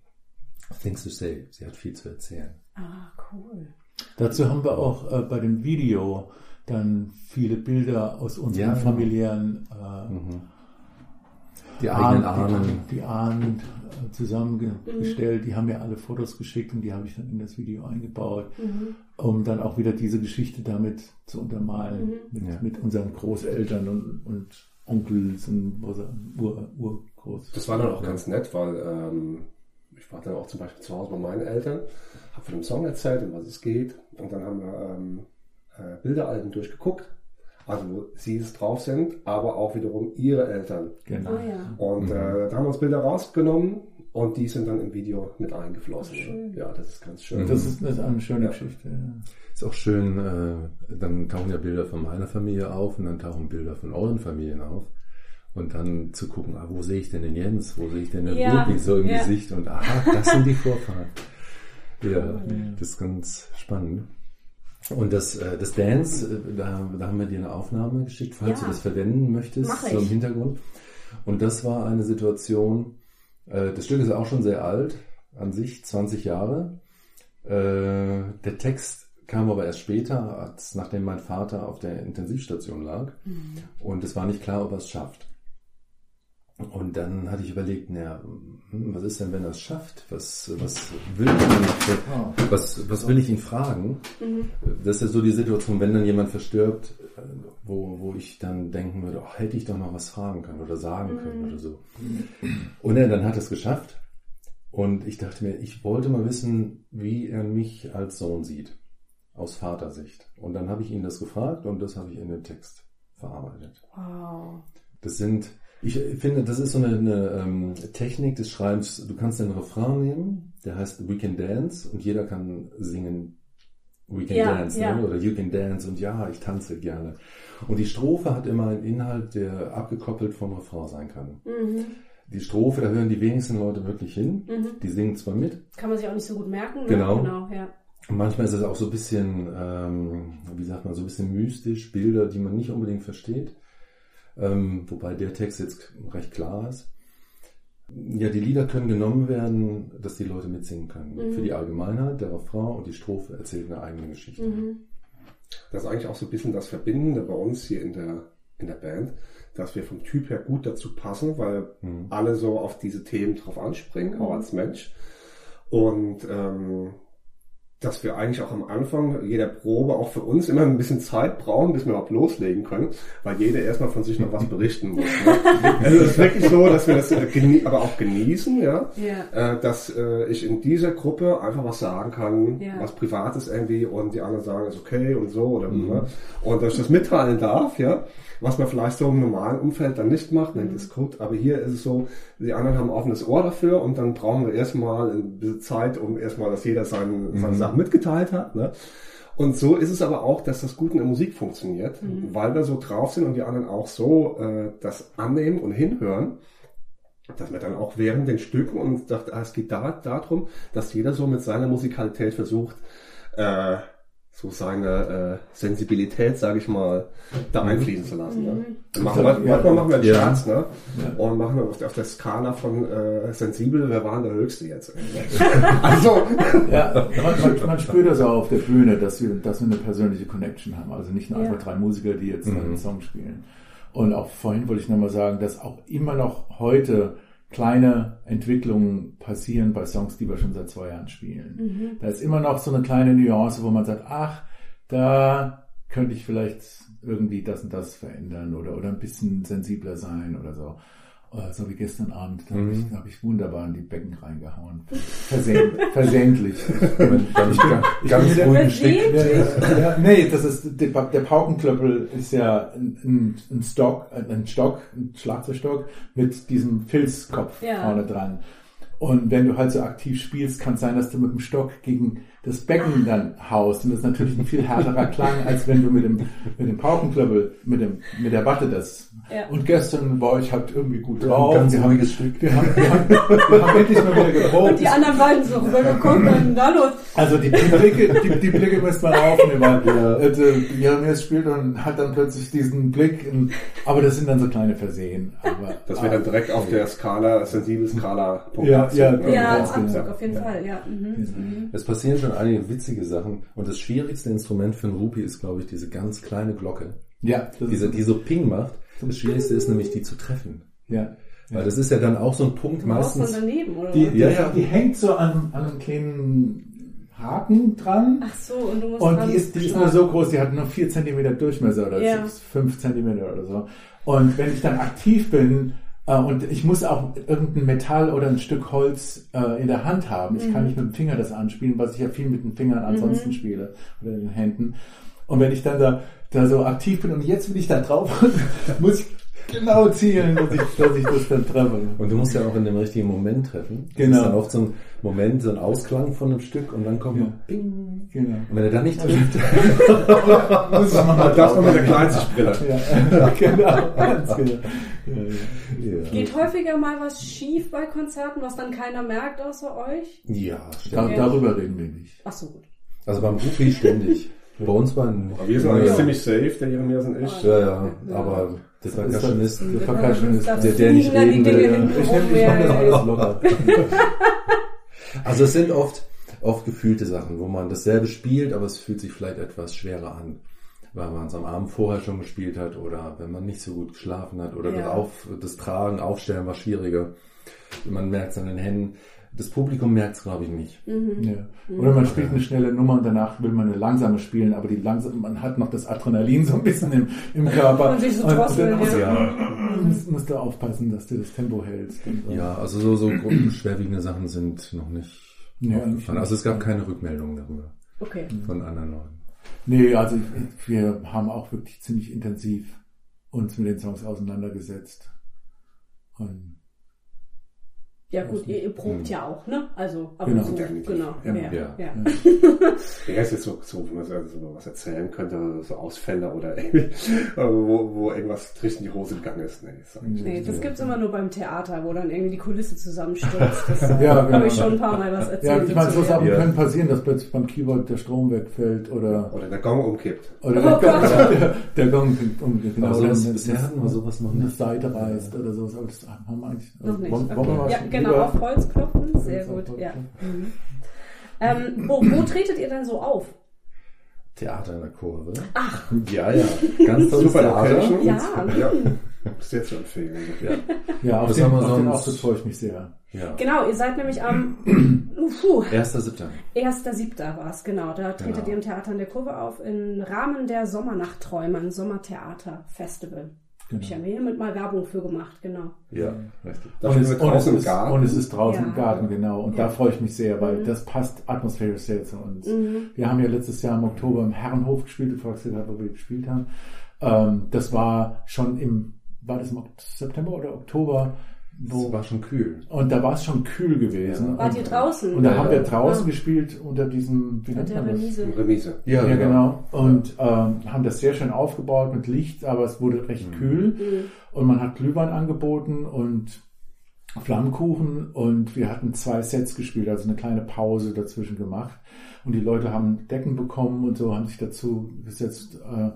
Things to say. Sie hat viel zu erzählen. Ah, cool. Dazu haben wir auch äh, bei dem Video dann viele Bilder aus unseren Ja, familiären äh, Mhm. Die eigenen Ahnen, Ahnen. die, die Ahnen äh, zusammengestellt. Die haben mir alle Fotos geschickt und die habe ich dann in das Video eingebaut, um dann auch wieder diese Geschichte damit zu untermalen mit, Ja. mit unseren Großeltern und, und Onkels und Ur, Urgroß. Das war dann auch ganz nett, weil ähm, ich war dann auch zum Beispiel zu Hause bei meinen Eltern, habe von dem Song erzählt, um was es geht. Und dann haben wir ähm, äh, Bilderalben durchgeguckt, also wo sie es drauf sind, aber auch wiederum ihre Eltern. Genau. Ah ja. Und äh, da haben wir uns Bilder rausgenommen und die sind dann im Video mit eingeflossen. Ja, das ist ganz schön. Das ist, das ist eine schöne Ja. Geschichte. ja. Ist auch schön, äh, dann tauchen ja Bilder von meiner Familie auf und dann tauchen Bilder von euren Familien auf. Und dann zu gucken, ah, wo sehe ich denn den Jens, wo sehe ich denn den Ja, Rupi so im ja. Gesicht und aha, das sind die Vorfahren. [laughs] Ja, das ist ganz spannend. Und das, äh, das Dance, äh, da, da haben wir dir eine Aufnahme geschickt, falls Ja. du das verwenden möchtest, Mach so im. Hintergrund. Und das war eine Situation, äh, das Stück ist auch schon sehr alt, an sich 20 Jahre. Äh, der Text kam aber erst später, als nachdem mein Vater auf der Intensivstation lag. Und es war nicht klar, ob er es schafft. Und dann hatte ich überlegt, naja, hm, was ist denn, wenn er es schafft? Was, was will ich denn, was, was will ich ihn fragen? Das ist ja so die Situation, wenn dann jemand verstirbt, äh, wo, wo ich dann denken würde, oh, hätte ich doch noch was fragen können oder sagen können oder so. Und er dann hat er es geschafft. Und ich dachte mir, ich wollte mal wissen, wie er mich als Sohn sieht, aus Vatersicht. Und dann habe ich ihn das gefragt und das habe ich in den Text verarbeitet. Wow. Das sind, ich finde, das ist so eine, eine ähm, Technik des Schreibens. Du kannst den Refrain nehmen, der heißt We Can Dance und jeder kann singen We Can Ja, Dance ja. Ne? oder You Can Dance und ja, ich tanze gerne. Und die Strophe hat immer einen Inhalt, der abgekoppelt vom Refrain sein kann. Mhm. Die Strophe, da hören die wenigsten Leute wirklich hin. Die singen zwar mit, Kann man sich auch nicht so gut merken. Ne? Genau. Genau, ja. und manchmal ist es auch so ein bisschen, ähm, wie sagt man, so ein bisschen mystisch, Bilder, die man nicht unbedingt versteht. Ähm, wobei der Text jetzt recht klar ist. Ja, die Lieder können genommen werden, dass die Leute mitsingen können. Für die Allgemeinheit, der Refrain und die Strophe erzählt eine eigene Geschichte. Das ist eigentlich auch so ein bisschen das Verbindende bei uns hier in der, in der Band, dass wir vom Typ her gut dazu passen, weil alle so auf diese Themen drauf anspringen, auch als Mensch. Und ähm, dass wir eigentlich auch am Anfang jeder Probe auch für uns immer ein bisschen Zeit brauchen, bis wir überhaupt loslegen können, weil jeder erstmal von sich noch was berichten muss. Ne? [laughs] also es ist wirklich so, dass wir das äh, genie aber auch genießen, ja, Ja. äh, dass äh, ich in dieser Gruppe einfach was sagen kann, Ja. was Privates irgendwie und die anderen sagen, ist okay und so oder ne? und dass ich das mitteilen darf, ja, was man vielleicht so im normalen Umfeld dann nicht macht, dann ist gut, aber hier ist es so, die anderen haben ein offenes Ohr dafür und dann brauchen wir erstmal ein bisschen Zeit, um erstmal, dass jeder seine, seine Sachen mitgeteilt hat, ne? Und so ist es aber auch, dass das gut in der Musik funktioniert, weil wir so drauf sind und die anderen auch so äh, das annehmen und hinhören, dass man dann auch während den Stücken und sagt, ah, es geht da darum, dass jeder so mit seiner Musikalität versucht, äh, so seine äh, Sensibilität, sage ich mal, da einfließen zu lassen. Ne? Machen wir, manchmal machen wir einen Ja. Scherz, ne? Und machen wir auf, der- auf der Skala von äh, sensibel, wer war denn der Höchste jetzt? [laughs] also, Ja, man, man, man spürt das auch auf der Bühne, dass wir, dass wir eine persönliche Connection haben. Also nicht nur Ja. einfach drei Musiker, die jetzt einen Song spielen. Und auch vorhin wollte ich nochmal sagen, dass auch immer noch heute kleine Entwicklungen passieren bei Songs, die wir schon seit zwei Jahren spielen. Da ist immer noch so eine kleine Nuance, wo man sagt, ach, da könnte ich vielleicht irgendwie das und das verändern oder, oder ein bisschen sensibler sein oder so. Äh, So wie gestern Abend, da habe ich, ich wunderbar in die Becken reingehauen. Versehnt, [laughs] versehentlich. Ganz, Ich ganz ruhigen Stück. Ja, ja, ja, nee, das ist, der, der Paukenklöppel ist ja ein, ein, ein Stock, ein Stock, ein Schlagzeugstock mit diesem Filzkopf Ja. vorne dran. Und wenn du halt so aktiv spielst, kann es sein, dass du mit dem Stock gegen, das Becken dann haust. Und das ist natürlich ein viel härterer Klang, als wenn du mit dem, mit dem Paukenklöppel, mit dem, mit der Watte das. Ja. Und gestern war ich halt irgendwie gut drauf. ganz Wir haben, Stück. wir haben, wir haben, wir haben endlich mal wieder geprobt. Und die anderen beiden so, denn da los? Also die, die Blicke, die, die Blicke müssen wir aufnehmen, weil Ja. Jeremias spielt und hat dann plötzlich diesen Blick, in, aber das sind dann so kleine Versehen. Aber, Das wäre dann direkt auf der Skala, sensibel Skala. Punkt Ja, 18. ja, Ja, Abzug, genau. auf jeden Ja. Fall, ja. Mhm. Mhm. Es passieren schon einige witzige Sachen. Und das schwierigste Instrument für einen Rupi ist, glaube ich, diese ganz kleine Glocke. ja, das Diese, die so Ping macht. Das Schwierigste ist nämlich, die zu treffen. ja. Weil das ist ja dann auch so ein Punkt Du meistens. daneben, oder? Die, Ja, ja. die hängt so an, an einem kleinen Haken dran. Ach so, und du musst Und dran die ist, die ist nur so groß, die hat nur 4 cm Durchmesser oder Ja. 5 cm oder so. Und wenn ich dann aktiv bin und ich muss auch irgendein Metall oder ein Stück Holz äh, in der Hand haben, ich Mhm. kann nicht mit dem Finger das anspielen, was ich ja viel mit den Fingern ansonsten spiele oder den Händen. Und wenn ich dann da, da so aktiv bin und jetzt will ich da drauf, [laughs] muss ich genau zielen, dass ich, dass ich das dann treffe. Und du musst ja auch in dem richtigen Moment treffen. Das Genau. ist dann oft so ein Moment, so ein Ausklang von einem Stück und dann kommt Ja. Ping. Genau. Und wenn er dann nicht trifft, [laughs] Muss man mal Das noch mit der Kleinsichtbrille. Ja, [laughs] genau, ganz genau. Ja. Geht häufiger mal was schief bei Konzerten, was dann keiner merkt außer euch? Ja, Da, stimmt. darüber reden wir nicht. Ach so, gut. Also beim Rupi ständig. [laughs] Bei uns waren Aber wir sind eigentlich ja, ziemlich safe, der Jeremias und ich. ja, ja, aber der Percussionist, Der Percussionist, der- der nicht reden will, Ich ich ja, mach das alles locker. [laughs] Also es sind oft, oft gefühlte Sachen, wo man dasselbe spielt, aber es fühlt sich vielleicht etwas schwerer an. Weil man es am Abend vorher schon gespielt hat oder wenn man nicht so gut geschlafen hat oder Ja. das, Auf, das Tragen, Aufstellen war schwieriger. Man merkt es an den Händen. Das Publikum merkt es, glaube ich, nicht. Ja. Oder man spielt eine schnelle Nummer und danach will man eine langsame spielen, aber die langsame, man hat noch das Adrenalin so ein bisschen im, im Körper. Und sich so drosseln, dann ja. musst, musst du aufpassen, dass du das Tempo hältst. Und so. Ja, also so, so [clears throat] schwerwiegende Sachen sind noch nicht Ja, aufgefallen. Also es gab keine Rückmeldungen darüber Okay. von anderen Leuten. Nee, also ich, wir haben auch wirklich ziemlich intensiv uns mit den Songs auseinandergesetzt. Und Ja gut, ihr, ihr probt ja auch, ne? Also, aber Genau. so, genau. Ja. Ja. Ja. Ja. Ja, [laughs] ist jetzt so, so, wenn man so so was erzählen könnte, so Ausfälle oder irgendwie, [laughs] wo, wo irgendwas richtig in die Hose gegangen ist. Nee, ist Nee, das gibt's immer nur beim Theater, wo dann irgendwie die Kulisse zusammenstürzt. [laughs] Das Ja, habe genau. ich schon ein paar Mal was ja, erzählt. ich meine, so Sachen Ja. können passieren, dass plötzlich beim Keyboard der Strom wegfällt oder Oder der Gong umkippt. oder Oh der, Gong, der, der Gong um, genau, Aber sowas- bisher hatten wir sowas noch eine nicht. Seite reißt oder sowas, aber das haben wir eigentlich Noch nicht. wollen- wollen wir mal Okay. Ja, genau, lieber- auf Holz klopfen. Sehr gut, ja. Mhm. Ähm, wo, wo tretet ihr denn so auf? Theater in der Kurve. Ach. Ja, ja. Ganz [laughs] tolles Super Theater. Ja, ja. Ist jetzt zu empfehlen. Ja. Ja, auf Das den, haben wir auf den Auftritt freue ich mich sehr. ja. Genau, ihr seid nämlich am [clears throat] puh, Erster Siebter. 1.7. war es, genau. Da tretet Genau. ihr im Theater in der Kurve auf im Rahmen der Sommernachtträume, ein Sommertheater-Festival. Genau. Ich habe mir hiermit mal Werbung für gemacht, genau. Ja, richtig. Da Und es, und, es draußen im ist, Garten. und es ist draußen Ja. im Garten, genau. Und Ja. da freue ich mich sehr, weil Mhm. das passt atmosphärisch sehr zu uns. Mhm. Wir haben ja letztes Jahr im Oktober im Herrenhof gespielt, du fragst ja gerade, wo wir gespielt haben. Ähm, das war schon im, war das im September oder Oktober? Es Wo, war schon kühl. und da war es schon kühl gewesen. Wart und, ihr draußen? und da Ja, haben wir ja. draußen Ah. gespielt unter diesem, wie nennt der man das? Remise. Remise. Ja, genau. Und ähm, haben das sehr schön aufgebaut mit Licht, aber es wurde recht kühl. Mhm. Und man hat Glühwein angeboten und Flammkuchen und wir hatten zwei Sets gespielt, also eine kleine Pause dazwischen gemacht. Und die Leute haben Decken bekommen und so haben sich dazu gesetzt. Äh,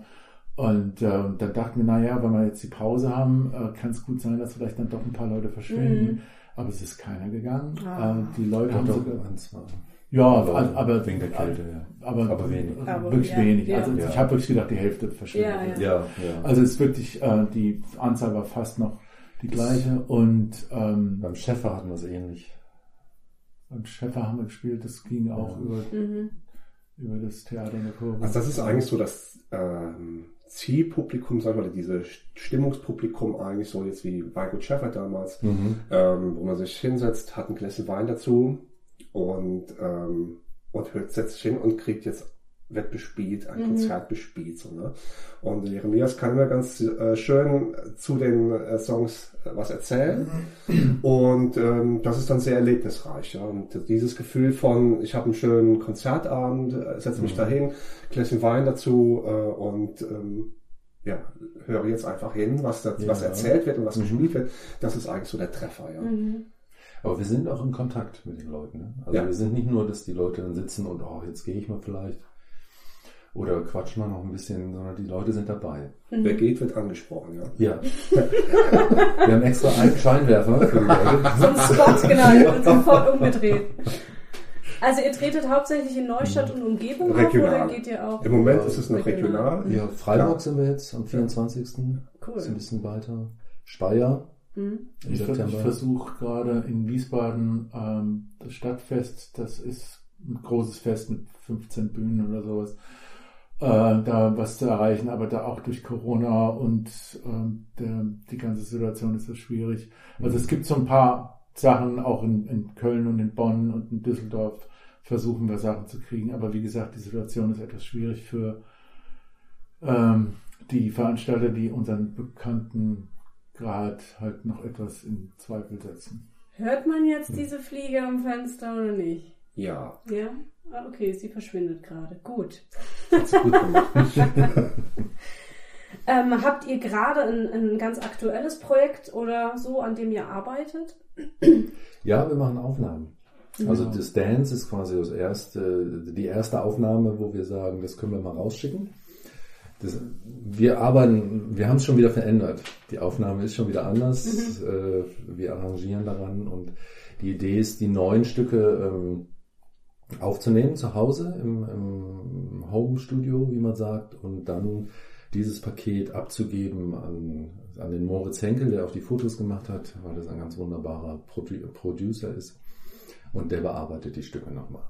und äh, dann dachten wir, naja, wenn wir jetzt die Pause haben, äh, kann es gut sein, dass vielleicht dann doch ein paar Leute verschwinden. Mhm. Aber es ist keiner gegangen. Ah. Äh, die Leute Ja, haben doch, sogar, ja, Aber aber, aber wegen der Kälte, ja. aber, Aber wenig. Aber, wirklich ja, wenig. ja. Also Ja. ich habe wirklich gedacht, die Hälfte verschwindet. Ja, ja. Ja, ja. Also es ist wirklich, äh, die Anzahl war fast noch die gleiche und ähm, Beim Schäfer hatten wir es ähnlich. beim Schäfer haben wir gespielt, das ging auch Ja. über, Mhm. über das Theater in der Kurve. Also das ist eigentlich so das ähm, Zielpublikum, sag ich mal, diese Stimmungspublikum eigentlich so jetzt wie Michael Schäfer damals, Mhm. ähm, wo man sich hinsetzt, hat ein Gläschen Wein dazu und, ähm, und hört, setzt sich hin und kriegt jetzt wird bespielt, ein Konzert bespielt. So, ne? Und Jeremias kann immer ganz äh, schön zu den äh, Songs äh, was erzählen. Und ähm, das ist dann sehr erlebnisreich. Ja? Und dieses Gefühl von, ich habe einen schönen Konzertabend, äh, setze mich dahin, Gläschen Wein dazu äh, und ähm, ja, höre jetzt einfach hin, was, da, was Ja. erzählt wird und was gespielt wird. Das ist eigentlich so der Treffer. Ja. Aber wir sind auch in Kontakt mit den Leuten. Ne? Also Ja. wir sind nicht nur, dass die Leute dann sitzen und, oh, jetzt gehe ich mal vielleicht. Oder quatschen wir noch ein bisschen, sondern die Leute sind dabei. Wer geht, wird angesprochen. Ja. Ja. [laughs] wir haben extra einen Scheinwerfer für die Leute. So ein Spot, genau, der wird [laughs] sofort umgedreht. Also ihr tretet hauptsächlich in Neustadt und Umgebung auf Regional. oder geht ihr auch? Im Moment ist es noch Regional. regional. Ja, Freiburg sind wir jetzt am 24. Cool. Ist ein bisschen weiter. Speyer. Mhm. Im Ich, ich versuche gerade in Wiesbaden ähm, das Stadtfest, das ist ein großes Fest mit 15 Bühnen oder sowas, äh, da was zu erreichen, aber da auch durch Corona und ähm, der, die ganze Situation ist das schwierig. Also es gibt so ein paar Sachen, auch in, in Köln und in Bonn und in Düsseldorf versuchen wir Sachen zu kriegen, aber wie gesagt, die Situation ist etwas schwierig für ähm, die Veranstalter, die unseren bekannten Grad halt noch etwas in Zweifel setzen. Hört man jetzt diese Fliege am Fenster oder nicht? Ja. Ja? Ah, okay, sie verschwindet gerade. Gut. Hat's gut gemacht. [laughs] Ähm, habt ihr gerade ein, ein ganz aktuelles Projekt oder so, an dem ihr arbeitet? Ja, wir machen Aufnahmen. Also das Dance ist quasi das erste, die erste Aufnahme, wo wir sagen, das können wir mal rausschicken. Das, wir arbeiten, wir haben es schon wieder verändert. Die Aufnahme ist schon wieder anders. Äh, wir arrangieren daran und die Idee ist, die neuen Stücke ähm, aufzunehmen zu Hause im, im Home-Studio, wie man sagt, und dann dieses Paket abzugeben an, an den Moritz Henkel, der auch die Fotos gemacht hat, weil das ein ganz wunderbarer Produ Producer ist. Und der bearbeitet die Stücke nochmal.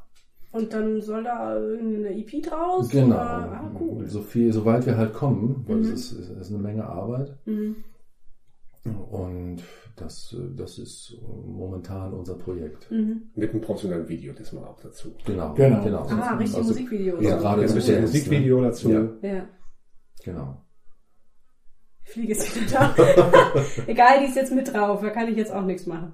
Und dann soll da irgendeine EP draus? Genau. Oder? Ah, cool. So viel, soweit wir halt kommen, weil Mhm. es ist, es ist eine Menge Arbeit. Mhm. Und das, das ist momentan unser Projekt. Mhm. Mit einem professionellen Video diesmal auch dazu. Genau. Genau. Ah, richtig Also, Musikvideos. Ja, gerade jetzt zu ist ein Dance, Musikvideo dazu. Ja. Ja. Genau. Fliege ist [laughs] wieder da. [laughs] Egal, die ist jetzt mit drauf, da kann ich jetzt auch nichts machen.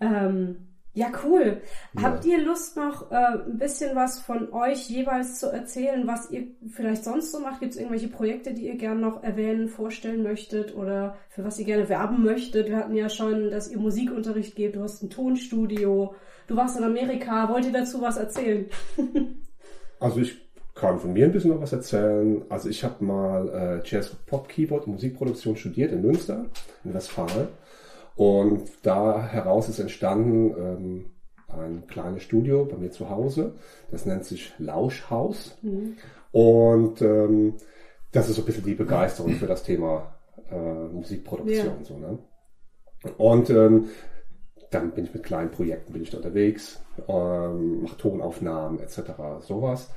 Ähm, ja, cool. Ja. Habt ihr Lust noch äh, ein bisschen was von euch jeweils zu erzählen, was ihr vielleicht sonst so macht? Gibt es irgendwelche Projekte, die ihr gerne noch erwähnen, vorstellen möchtet oder für was ihr gerne werben möchtet? Wir hatten ja schon, dass ihr Musikunterricht gebt, du hast ein Tonstudio, du warst in Amerika. Wollt ihr dazu was erzählen? [laughs] Also ich kann von mir ein bisschen noch was erzählen. Also ich habe mal äh, Jazz Pop Keyboard Musikproduktion studiert in Münster, in Westfalen. Und da heraus ist entstanden ähm, ein kleines Studio bei mir zu Hause. Das nennt sich Lauschhaus. Und ähm, das ist so ein bisschen die Begeisterung für das Thema äh, Musikproduktion. Ja. So, ne? Und ähm, dann bin ich mit kleinen Projekten bin ich unterwegs, ähm, mache Tonaufnahmen etc. sowas.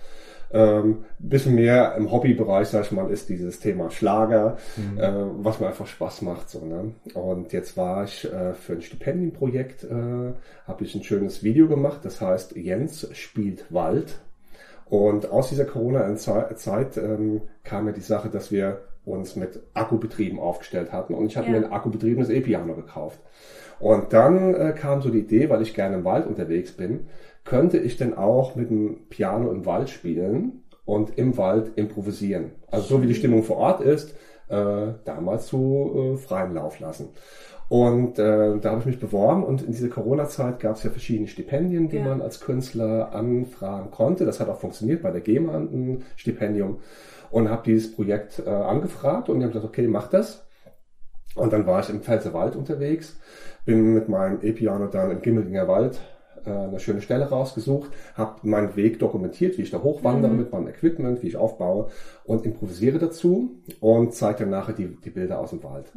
Ähm, bisschen mehr im Hobbybereich, sag ich mal, ist dieses Thema Schlager, äh, was mir einfach Spaß macht. So, ne? Und jetzt war ich äh, für ein Stipendienprojekt, äh, habe ich ein schönes Video gemacht, das heißt Jens spielt Wald. Und aus dieser Corona-Zeit ähm, kam mir die Sache, dass wir uns mit Akkubetrieben aufgestellt hatten und ich hatte Ja. mir ein akkubetriebenes E-Piano gekauft. Und dann äh, kam so die Idee, weil ich gerne im Wald unterwegs bin, könnte ich denn auch mit dem Piano im Wald spielen und im Wald improvisieren. Also so wie die Stimmung vor Ort ist, äh, damals zu äh, freien Lauf lassen. Und äh, da habe ich mich beworben und in dieser Corona-Zeit gab es ja verschiedene Stipendien, die Ja. man als Künstler anfragen konnte. Das hat auch funktioniert bei der GEMA ein Stipendium und habe dieses Projekt äh, angefragt und die haben gesagt, okay, mach das. Und dann war ich im Pfälzerwald unterwegs, bin mit meinem E-Piano dann im Gimmeldinger Wald äh, eine schöne Stelle rausgesucht, habe meinen Weg dokumentiert, wie ich da hochwandere mit meinem Equipment, wie ich aufbaue und improvisiere dazu und zeige dann nachher die, die Bilder aus dem Wald.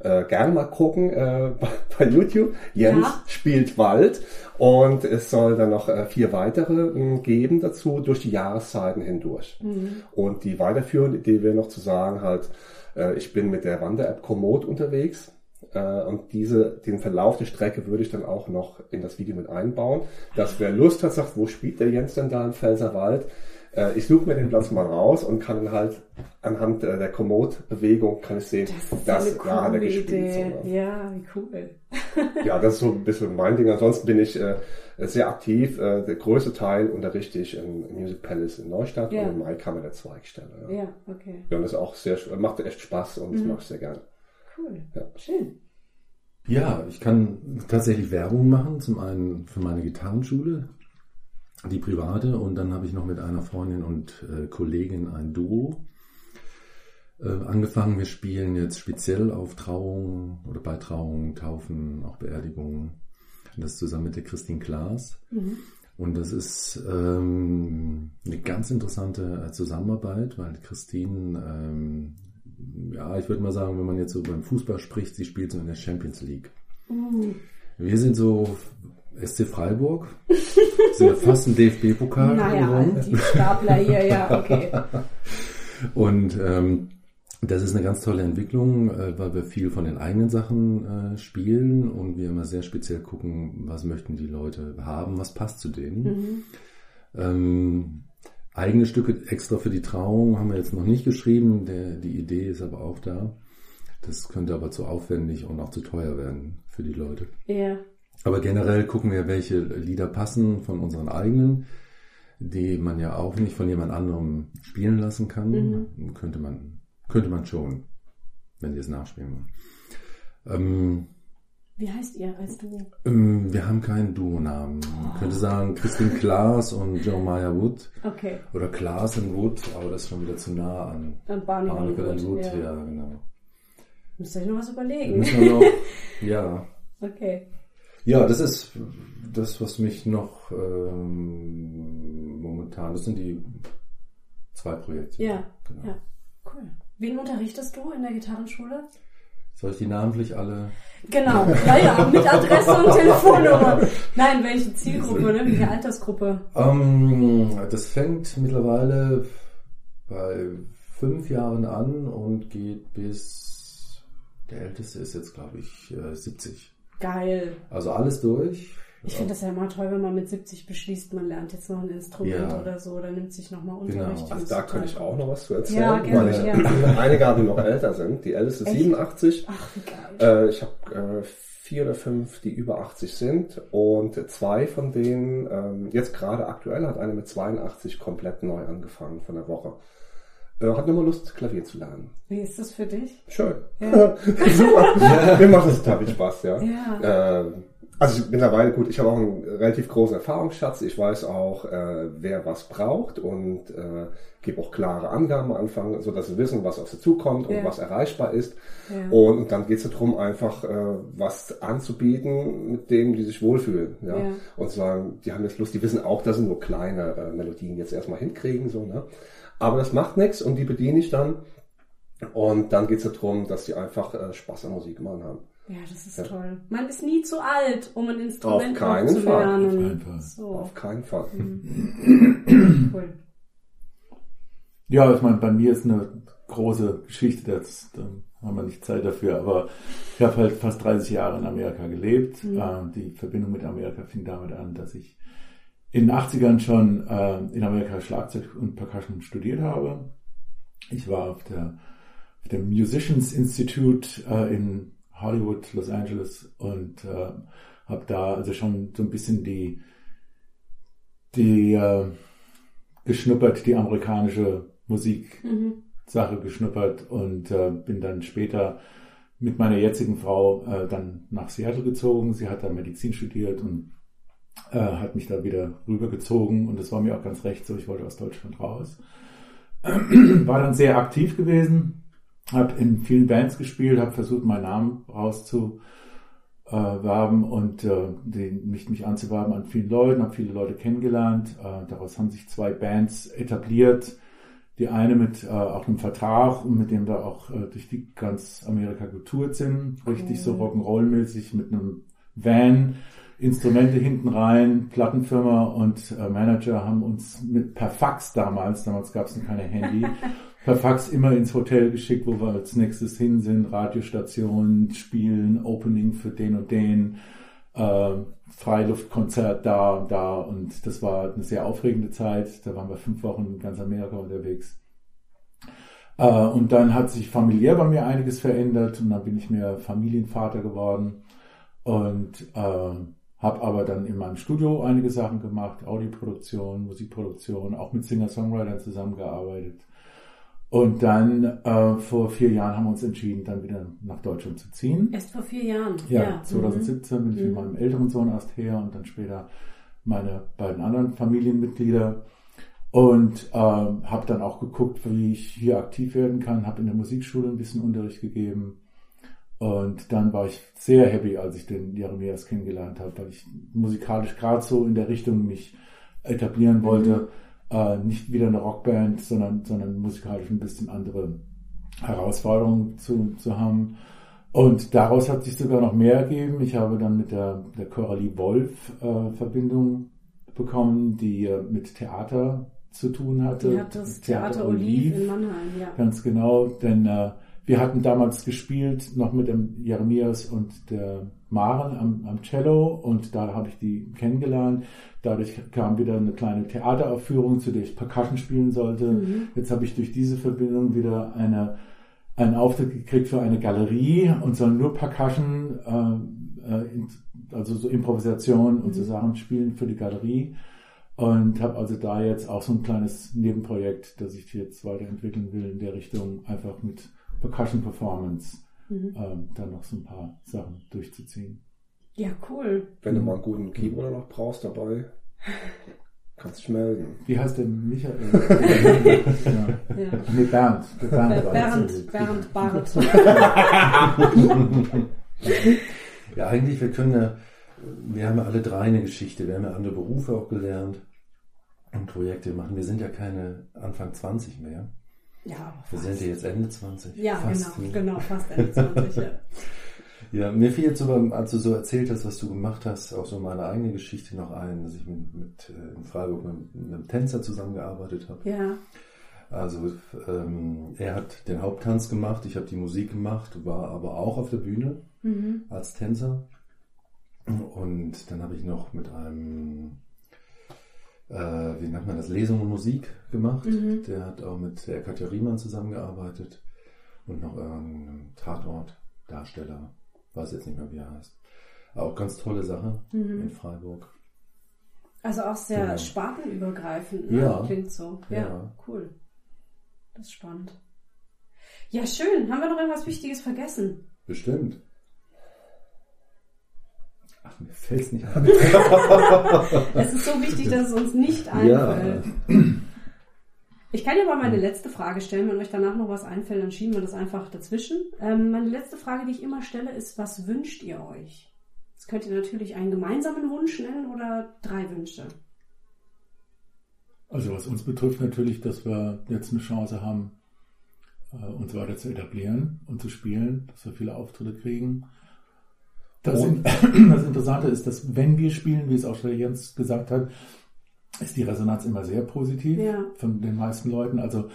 Äh, gerne mal gucken äh, [laughs] bei, bei YouTube. Jens Ja. spielt Wald und es soll dann noch äh, vier weitere mh, geben dazu durch die Jahreszeiten hindurch. Und die weiterführende Idee wäre noch zu sagen halt, äh, ich bin mit der Wander-App Komoot unterwegs und diese, den Verlauf der Strecke würde ich dann auch noch in das Video mit einbauen, dass wer Lust hat, sagt, wo spielt der Jens denn da im Pfälzerwald, Äh, ich suche mir den Platz mal raus und kann dann halt anhand äh, der Komoot-Bewegung kann ich sehen, Das ist da hat er gespielt. So, ne? Ja, wie cool. Ja, das ist so ein bisschen mein Ding. Ansonsten bin ich äh, sehr aktiv. Äh, der größte Teil unterrichte ich im Music Palace in Neustadt Ja. und im Mai kann man der Zweigstelle. Ja. Ja, okay. Ja, und das ist auch sehr, macht echt Spaß und das mache ich sehr gerne. Cool. Ja. Schön. Ja, ich kann tatsächlich Werbung machen. Zum einen für meine Gitarrenschule, die private, und dann habe ich noch mit einer Freundin und äh, Kollegin ein Duo äh, angefangen. Wir spielen jetzt speziell auf Trauungen oder bei Trauungen, Taufen, auch Beerdigungen. Das zusammen mit der Christine Klaas. Und das ist ähm, eine ganz interessante äh, Zusammenarbeit, weil Christine, ähm, ja, ich würde mal sagen, wenn man jetzt so beim Fußball spricht, sie spielt so in der Champions League. Wir sind so SC Freiburg, [laughs] sind ja fast ein DFB-Pokal Naja, die Stapler hier, ja, okay. [laughs] Und ähm, das ist eine ganz tolle Entwicklung, äh, weil wir viel von den eigenen Sachen äh, spielen und wir immer sehr speziell gucken, was möchten die Leute haben, was passt zu denen. Ähm, eigene Stücke extra für die Trauung haben wir jetzt noch nicht geschrieben, der, die Idee ist aber auch da. Das könnte aber zu aufwendig und auch zu teuer werden für die Leute. Ja. Aber generell gucken wir, welche Lieder passen von unseren eigenen, die man ja auch nicht von jemand anderem spielen lassen kann. Könnte man, könnte man schon, wenn die es nachspielen wollen. Ähm, Wie heißt ihr als du? ähm, wir haben keinen Duo-Namen. Man könnte sagen Christine Klaas und Meyer Wood. Okay. Oder Klaas und Wood, aber das ist schon wieder zu nah an Dann Barney and Wood. ja. Ja, genau. Müsst ihr euch noch was überlegen. Müssen wir noch, [laughs] ja. Okay. Ja, das ist das, was mich noch ähm, momentan, das sind die zwei Projekte. Ja, Genau. ja. Cool. Wen unterrichtest du in der Gitarrenschule? Soll ich die namentlich alle? Genau, ja, ja, mit Adresse und [laughs] Telefonnummer. Nein, welche Zielgruppe, ne? welche Altersgruppe? Ähm, das fängt mittlerweile bei fünf Jahren an und geht bis, der älteste ist jetzt, glaube ich, äh, 70. Geil. Also alles durch. Ich finde das ja immer toll, wenn man mit 70 beschließt, man lernt jetzt noch ein Instrument Ja. oder so, oder nimmt sich nochmal Genau. Unterricht. Also Das da könnte ich auch noch was zu erzählen, Ja, gerne, weil ich ja. [laughs] einige haben noch älter sind. Die älteste ist Echt? 87. Ach, wie geil. Äh, ich habe äh, vier oder fünf, die über 80 sind und zwei von denen, ähm, jetzt gerade aktuell hat eine mit 82 komplett neu angefangen von der Woche. Äh, hat nochmal Lust, Klavier zu lernen. Wie ist das für dich? Schön. Ja. [laughs] Super. [laughs] Mir macht das total viel Spaß, ja. Ja. Äh, also mittlerweile, gut, ich habe auch einen relativ großen Erfahrungsschatz. Ich weiß auch, äh, wer was braucht und äh, gebe auch klare Angaben am Anfang, so dass sie wissen, was auf sie zukommt und Ja. was erreichbar ist. Ja. Und, und dann geht es darum, einfach äh, was anzubieten, mit dem die sich wohlfühlen. Ja? Ja. Und sagen, die haben jetzt Lust, die wissen auch, dass sie nur kleine äh, Melodien jetzt erstmal hinkriegen. So, ne? Aber das macht nichts und die bediene ich dann. Und dann geht es darum, dass die einfach äh, Spaß an Musik machen haben. Ja, das ist toll. Man ist nie zu alt, um ein Instrument Auf keinen noch zu Fall. lernen. Auf keinen Fall. So, Auf keinen Fall. cool. Ja, ich meine, bei mir ist eine große Geschichte, das, da haben wir nicht Zeit dafür, aber ich habe halt fast 30 Jahre in Amerika gelebt. Äh, die Verbindung mit Amerika fing damit an, dass ich in den 80ern schon äh, in Amerika Schlagzeug und Percussion studiert habe. Ich war auf der, auf dem Musicians Institute äh, in Hollywood, Los Angeles und äh, habe da also schon so ein bisschen die, die äh, geschnuppert, die amerikanische Musiksache geschnuppert und äh, bin dann später mit meiner jetzigen Frau äh, dann nach Seattle gezogen. Sie hat da Medizin studiert und äh, hat mich da wieder rübergezogen und das war mir auch ganz recht so. Ich wollte aus Deutschland raus. [clears throat] War dann sehr aktiv gewesen, habe in vielen Bands gespielt, habe versucht, meinen Namen rauszuwerben und äh, den, mich, mich anzuwerben an vielen Leuten, habe viele Leute kennengelernt. Äh, daraus haben sich zwei Bands etabliert. Die eine mit äh, auch einem Vertrag, mit dem wir auch äh, durch die ganz Amerika getourt sind. Richtig so Rock'n'Roll-mäßig mit einem Van, Instrumente hinten rein, Plattenfirma und äh, Manager haben uns mit, per Fax damals, damals gab es noch keine Handy, [laughs] per Fax immer ins Hotel geschickt, wo wir als nächstes hin sind, Radiostationen spielen, Opening für den und den. äh, Freiluftkonzert da, da und das war eine sehr aufregende Zeit. Da waren wir fünf Wochen in ganz Amerika unterwegs. Äh, und dann hat sich familiär bei mir einiges verändert und dann bin ich mehr Familienvater geworden und äh, habe aber dann in meinem Studio einige Sachen gemacht, Audioproduktion, Musikproduktion, auch mit Singer-Songwritern zusammengearbeitet. Und dann äh, vor vier Jahren haben wir uns entschieden, dann wieder nach Deutschland zu ziehen. Erst vor vier Jahren. Ja, Ja. 2017 bin ich mit Mhm. meinem älteren Sohn erst her und dann später meine beiden anderen Familienmitglieder. Und ähm, habe dann auch geguckt, wie ich hier aktiv werden kann, habe in der Musikschule ein bisschen Unterricht gegeben. Und dann war ich sehr happy, als ich den Jeremias kennengelernt habe, weil ich musikalisch gerade so in der Richtung mich etablieren wollte. Äh, nicht wieder eine Rockband, sondern, sondern musikalisch ein bisschen andere Herausforderungen zu, zu haben. Und daraus hat sich sogar noch mehr ergeben. Ich habe dann mit der, der Coralie Wolf äh, Verbindung bekommen, die äh, mit Theater zu tun hatte. Die hat das Theater Olive in Mannheim, ja. Ganz genau, denn äh, wir hatten damals gespielt, noch mit dem Jeremias und der Maren am, am Cello und da habe ich die kennengelernt. Dadurch kam wieder eine kleine Theateraufführung, zu der ich Percussion spielen sollte. Mhm. Jetzt habe ich durch diese Verbindung wieder eine, einen Auftritt gekriegt für eine Galerie und soll nur Percussion, äh, äh, also so Improvisation und so Sachen spielen für die Galerie. Und habe also da jetzt auch so ein kleines Nebenprojekt, das ich jetzt weiterentwickeln will in der Richtung, einfach mit Percussion Performance Mhm. ähm, dann noch so ein paar Sachen durchzuziehen. Ja, cool. Wenn du mal einen guten Keyboarder noch brauchst dabei, kannst dich melden. Wie heißt der Michael? [laughs] ja. Ja. Nee, Bernd. Der Bernd, Bernd, Bernd Barth. [laughs] Ja, eigentlich, wir können ja, wir haben ja alle drei eine Geschichte. Wir haben ja andere Berufe auch gelernt und Projekte machen. Wir sind ja keine Anfang 20 mehr. Ja, Wir sind ja jetzt Ende 20. ja Fast. genau, genau, fast Ende 20. Ja. [laughs] Ja, mir fiel jetzt aber, als du so erzählt hast, was du gemacht hast, auch so meine eigene Geschichte noch ein, dass ich mit, mit äh, in Freiburg mit, mit einem Tänzer zusammengearbeitet habe. ja, Also ähm, er hat den Haupttanz gemacht, ich habe die Musik gemacht, war aber auch auf der Bühne mhm. als Tänzer. Und dann habe ich noch mit einem, äh, wie nennt man das, Lesung und Musik gemacht. Mhm. Der hat auch mit der Katja Riemann zusammengearbeitet und noch irgendeinem Tatortdarsteller, weiß jetzt nicht mehr, wie er heißt. Auch ganz tolle Sache Mhm. in Freiburg. Also auch sehr Genau. spartenübergreifend, ne? Ja. Klingt so. Ja, Ja. cool. Das ist spannend. Ja, schön. Haben wir noch irgendwas Wichtiges vergessen? Bestimmt. Ach, mir fällt's nicht ein. [laughs] Es ist so wichtig, dass es uns nicht Ja. einfällt. Ich kann ja mal meine letzte Frage stellen. Wenn euch danach noch was einfällt, dann schieben wir das einfach dazwischen. Ähm, meine letzte Frage, die ich immer stelle, ist, was wünscht ihr euch? Jetzt könnt ihr natürlich einen gemeinsamen Wunsch nennen oder drei Wünsche. Also was uns betrifft natürlich, dass wir jetzt eine Chance haben, äh, uns weiter zu etablieren und zu spielen, dass wir viele Auftritte kriegen. Das, Und- [clears throat] das Interessante ist, dass wenn wir spielen, wie es auch schon Jens gesagt hat, ist die Resonanz immer sehr positiv Ja. von den meisten Leuten. Also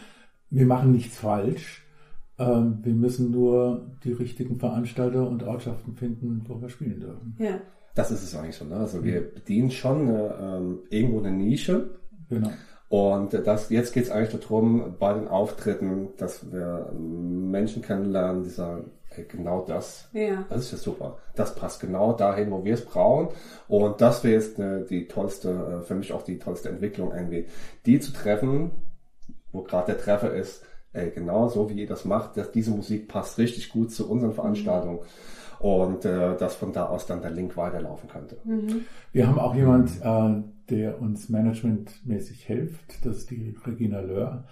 wir machen nichts falsch. Ähm, wir müssen nur die richtigen Veranstalter und Ortschaften finden, wo wir spielen dürfen. Ja. Das ist es eigentlich so. Ne? Also wir bedienen schon eine, ähm, irgendwo eine Nische. Genau. Und das, jetzt geht es eigentlich darum, bei den Auftritten, dass wir Menschen kennenlernen, die sagen, ey, genau das, Ja. das ist ja super. Das passt genau dahin, wo wir es brauchen. Und das wäre jetzt äh, die tollste, äh, für mich auch die tollste Entwicklung irgendwie. Die zu treffen, wo gerade der Treffer ist, ey, genau so wie ihr das macht, dass diese Musik passt richtig gut zu unseren Veranstaltungen. Und äh, dass von da aus dann der Link weiterlaufen könnte. Wir haben auch jemand, äh, der uns managementmäßig hilft. Das ist die Regina Löhr,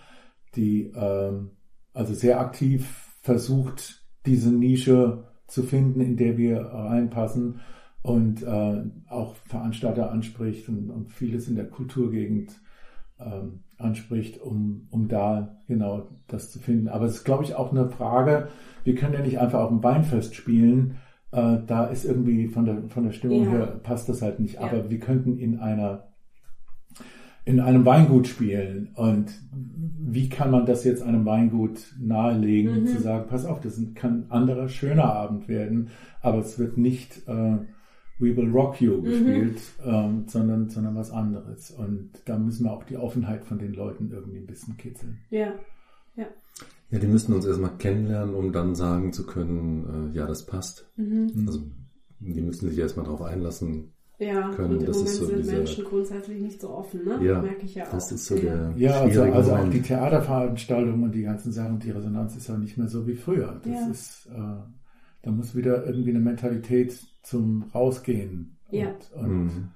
die ähm, also sehr aktiv versucht, diese Nische zu finden, in der wir reinpassen und äh, auch Veranstalter anspricht und, und vieles in der Kulturgegend ähm, anspricht, um, um da genau das zu finden. Aber es ist, glaube ich, auch eine Frage, wir können ja nicht einfach auf dem Weinfest spielen. Äh, da ist irgendwie von der, von der Stimmung Ja. her passt das halt nicht. Ja. Aber wir könnten in einer in einem Weingut spielen. Und wie kann man das jetzt einem Weingut nahelegen, Mhm. zu sagen, pass auf, das kann ein anderer, schöner Abend werden, aber es wird nicht äh, We Will Rock You gespielt, ähm, sondern, sondern was anderes. Und da müssen wir auch die Offenheit von den Leuten irgendwie ein bisschen kitzeln. Ja. Ja, die müssen uns erstmal kennenlernen, um dann sagen zu können, äh, ja, das passt. Mhm. Also die müssen sich erstmal darauf einlassen. Ja, Können, und im das Moment ist so sind diese- Menschen grundsätzlich nicht so offen, ne? Ja, Merke ich ja auch. das ist so der Ja, also, also auch die Theaterveranstaltungen und die ganzen Sachen, die Resonanz ist ja nicht mehr so wie früher. Das Ja. ist, äh, da muss wieder irgendwie eine Mentalität zum Rausgehen Ja. und, und Mhm.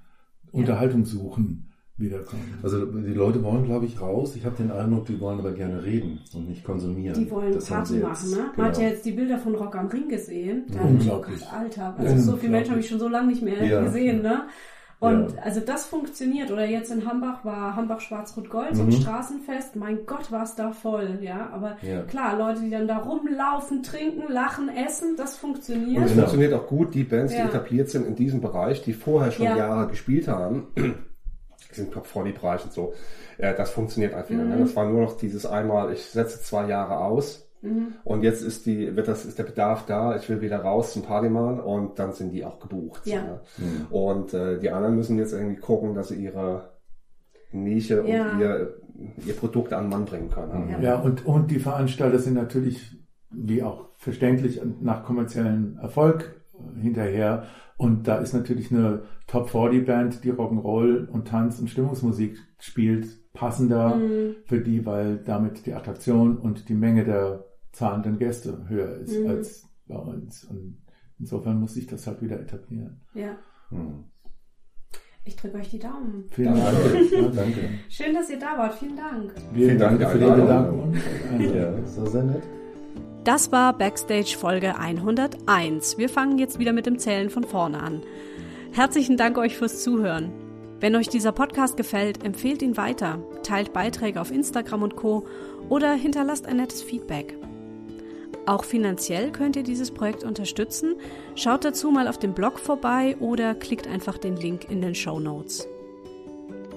Unterhaltung suchen wiederkommen. Also die Leute wollen, glaube ich, raus. Ich habe den Eindruck, die wollen aber gerne reden und nicht konsumieren. Die wollen Das Party machen, jetzt. ne? Genau. Hat ja jetzt die Bilder von Rock am Ring gesehen. Da ich Unglaublich. gedacht, Alter, also so viele Menschen habe ich schon so lange nicht mehr Ja. gesehen, ne? Und Ja. also das funktioniert. Oder jetzt in Hambach war Hambach Schwarz-Rot-Gold, so ein Mhm. Straßenfest. Mein Gott, war es da voll, ja. Aber Ja. klar, Leute, die dann da rumlaufen, trinken, lachen, essen, das Und funktioniert. es Genau. funktioniert auch gut, die Bands, die Ja. etabliert sind in diesem Bereich, die vorher schon Ja. Jahre gespielt haben, sind Top 40 Bereich und so, äh, das funktioniert einfach wieder. Ne? Mhm. Das war nur noch dieses einmal, ich setze zwei Jahre aus Mhm. und jetzt ist die, wird das, ist der Bedarf da, ich will wieder raus zum Party machen und dann sind die auch gebucht. Ja. Ne? Und äh, die anderen müssen jetzt irgendwie gucken, dass sie ihre Nische Ja. und ihr, ihr Produkt an den Mann bringen können. Ja. Ja, und, und die Veranstalter sind natürlich, wie auch verständlich, nach kommerziellen Erfolg hinterher. Und da ist natürlich eine Top 40 Band, die Rock'n'Roll und Tanz und Stimmungsmusik spielt, passender Mhm. für die, weil damit die Attraktion und die Menge der zahlenden Gäste höher ist Mhm. als bei uns. Und insofern muss sich das halt wieder etablieren. Ja. Hm. Ich drücke euch die Daumen. Vielen Dank. Danke. Ja, danke. [laughs] Schön, dass ihr da wart. Vielen Dank. Wir Vielen Dank für die. Also, Ja, das war sehr nett. Das war Backstage Folge 101. Wir fangen jetzt wieder mit dem Zählen von vorne an. Herzlichen Dank euch fürs Zuhören. Wenn euch dieser Podcast gefällt, empfehlt ihn weiter, teilt Beiträge auf Instagram und Co. oder hinterlasst ein nettes Feedback. Auch finanziell könnt ihr dieses Projekt unterstützen. Schaut dazu mal auf dem Blog vorbei oder klickt einfach den Link in den Show Notes.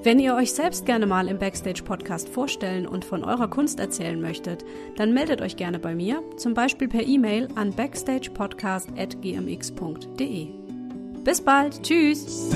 Wenn ihr euch selbst gerne mal im Backstage Podcast vorstellen und von eurer Kunst erzählen möchtet, dann meldet euch gerne bei mir, zum Beispiel per E-Mail an backstagepodcast.gmx.de. Bis bald, tschüss!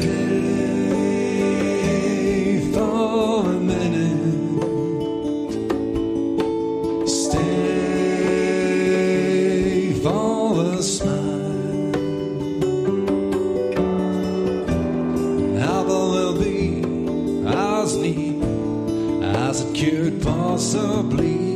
possibly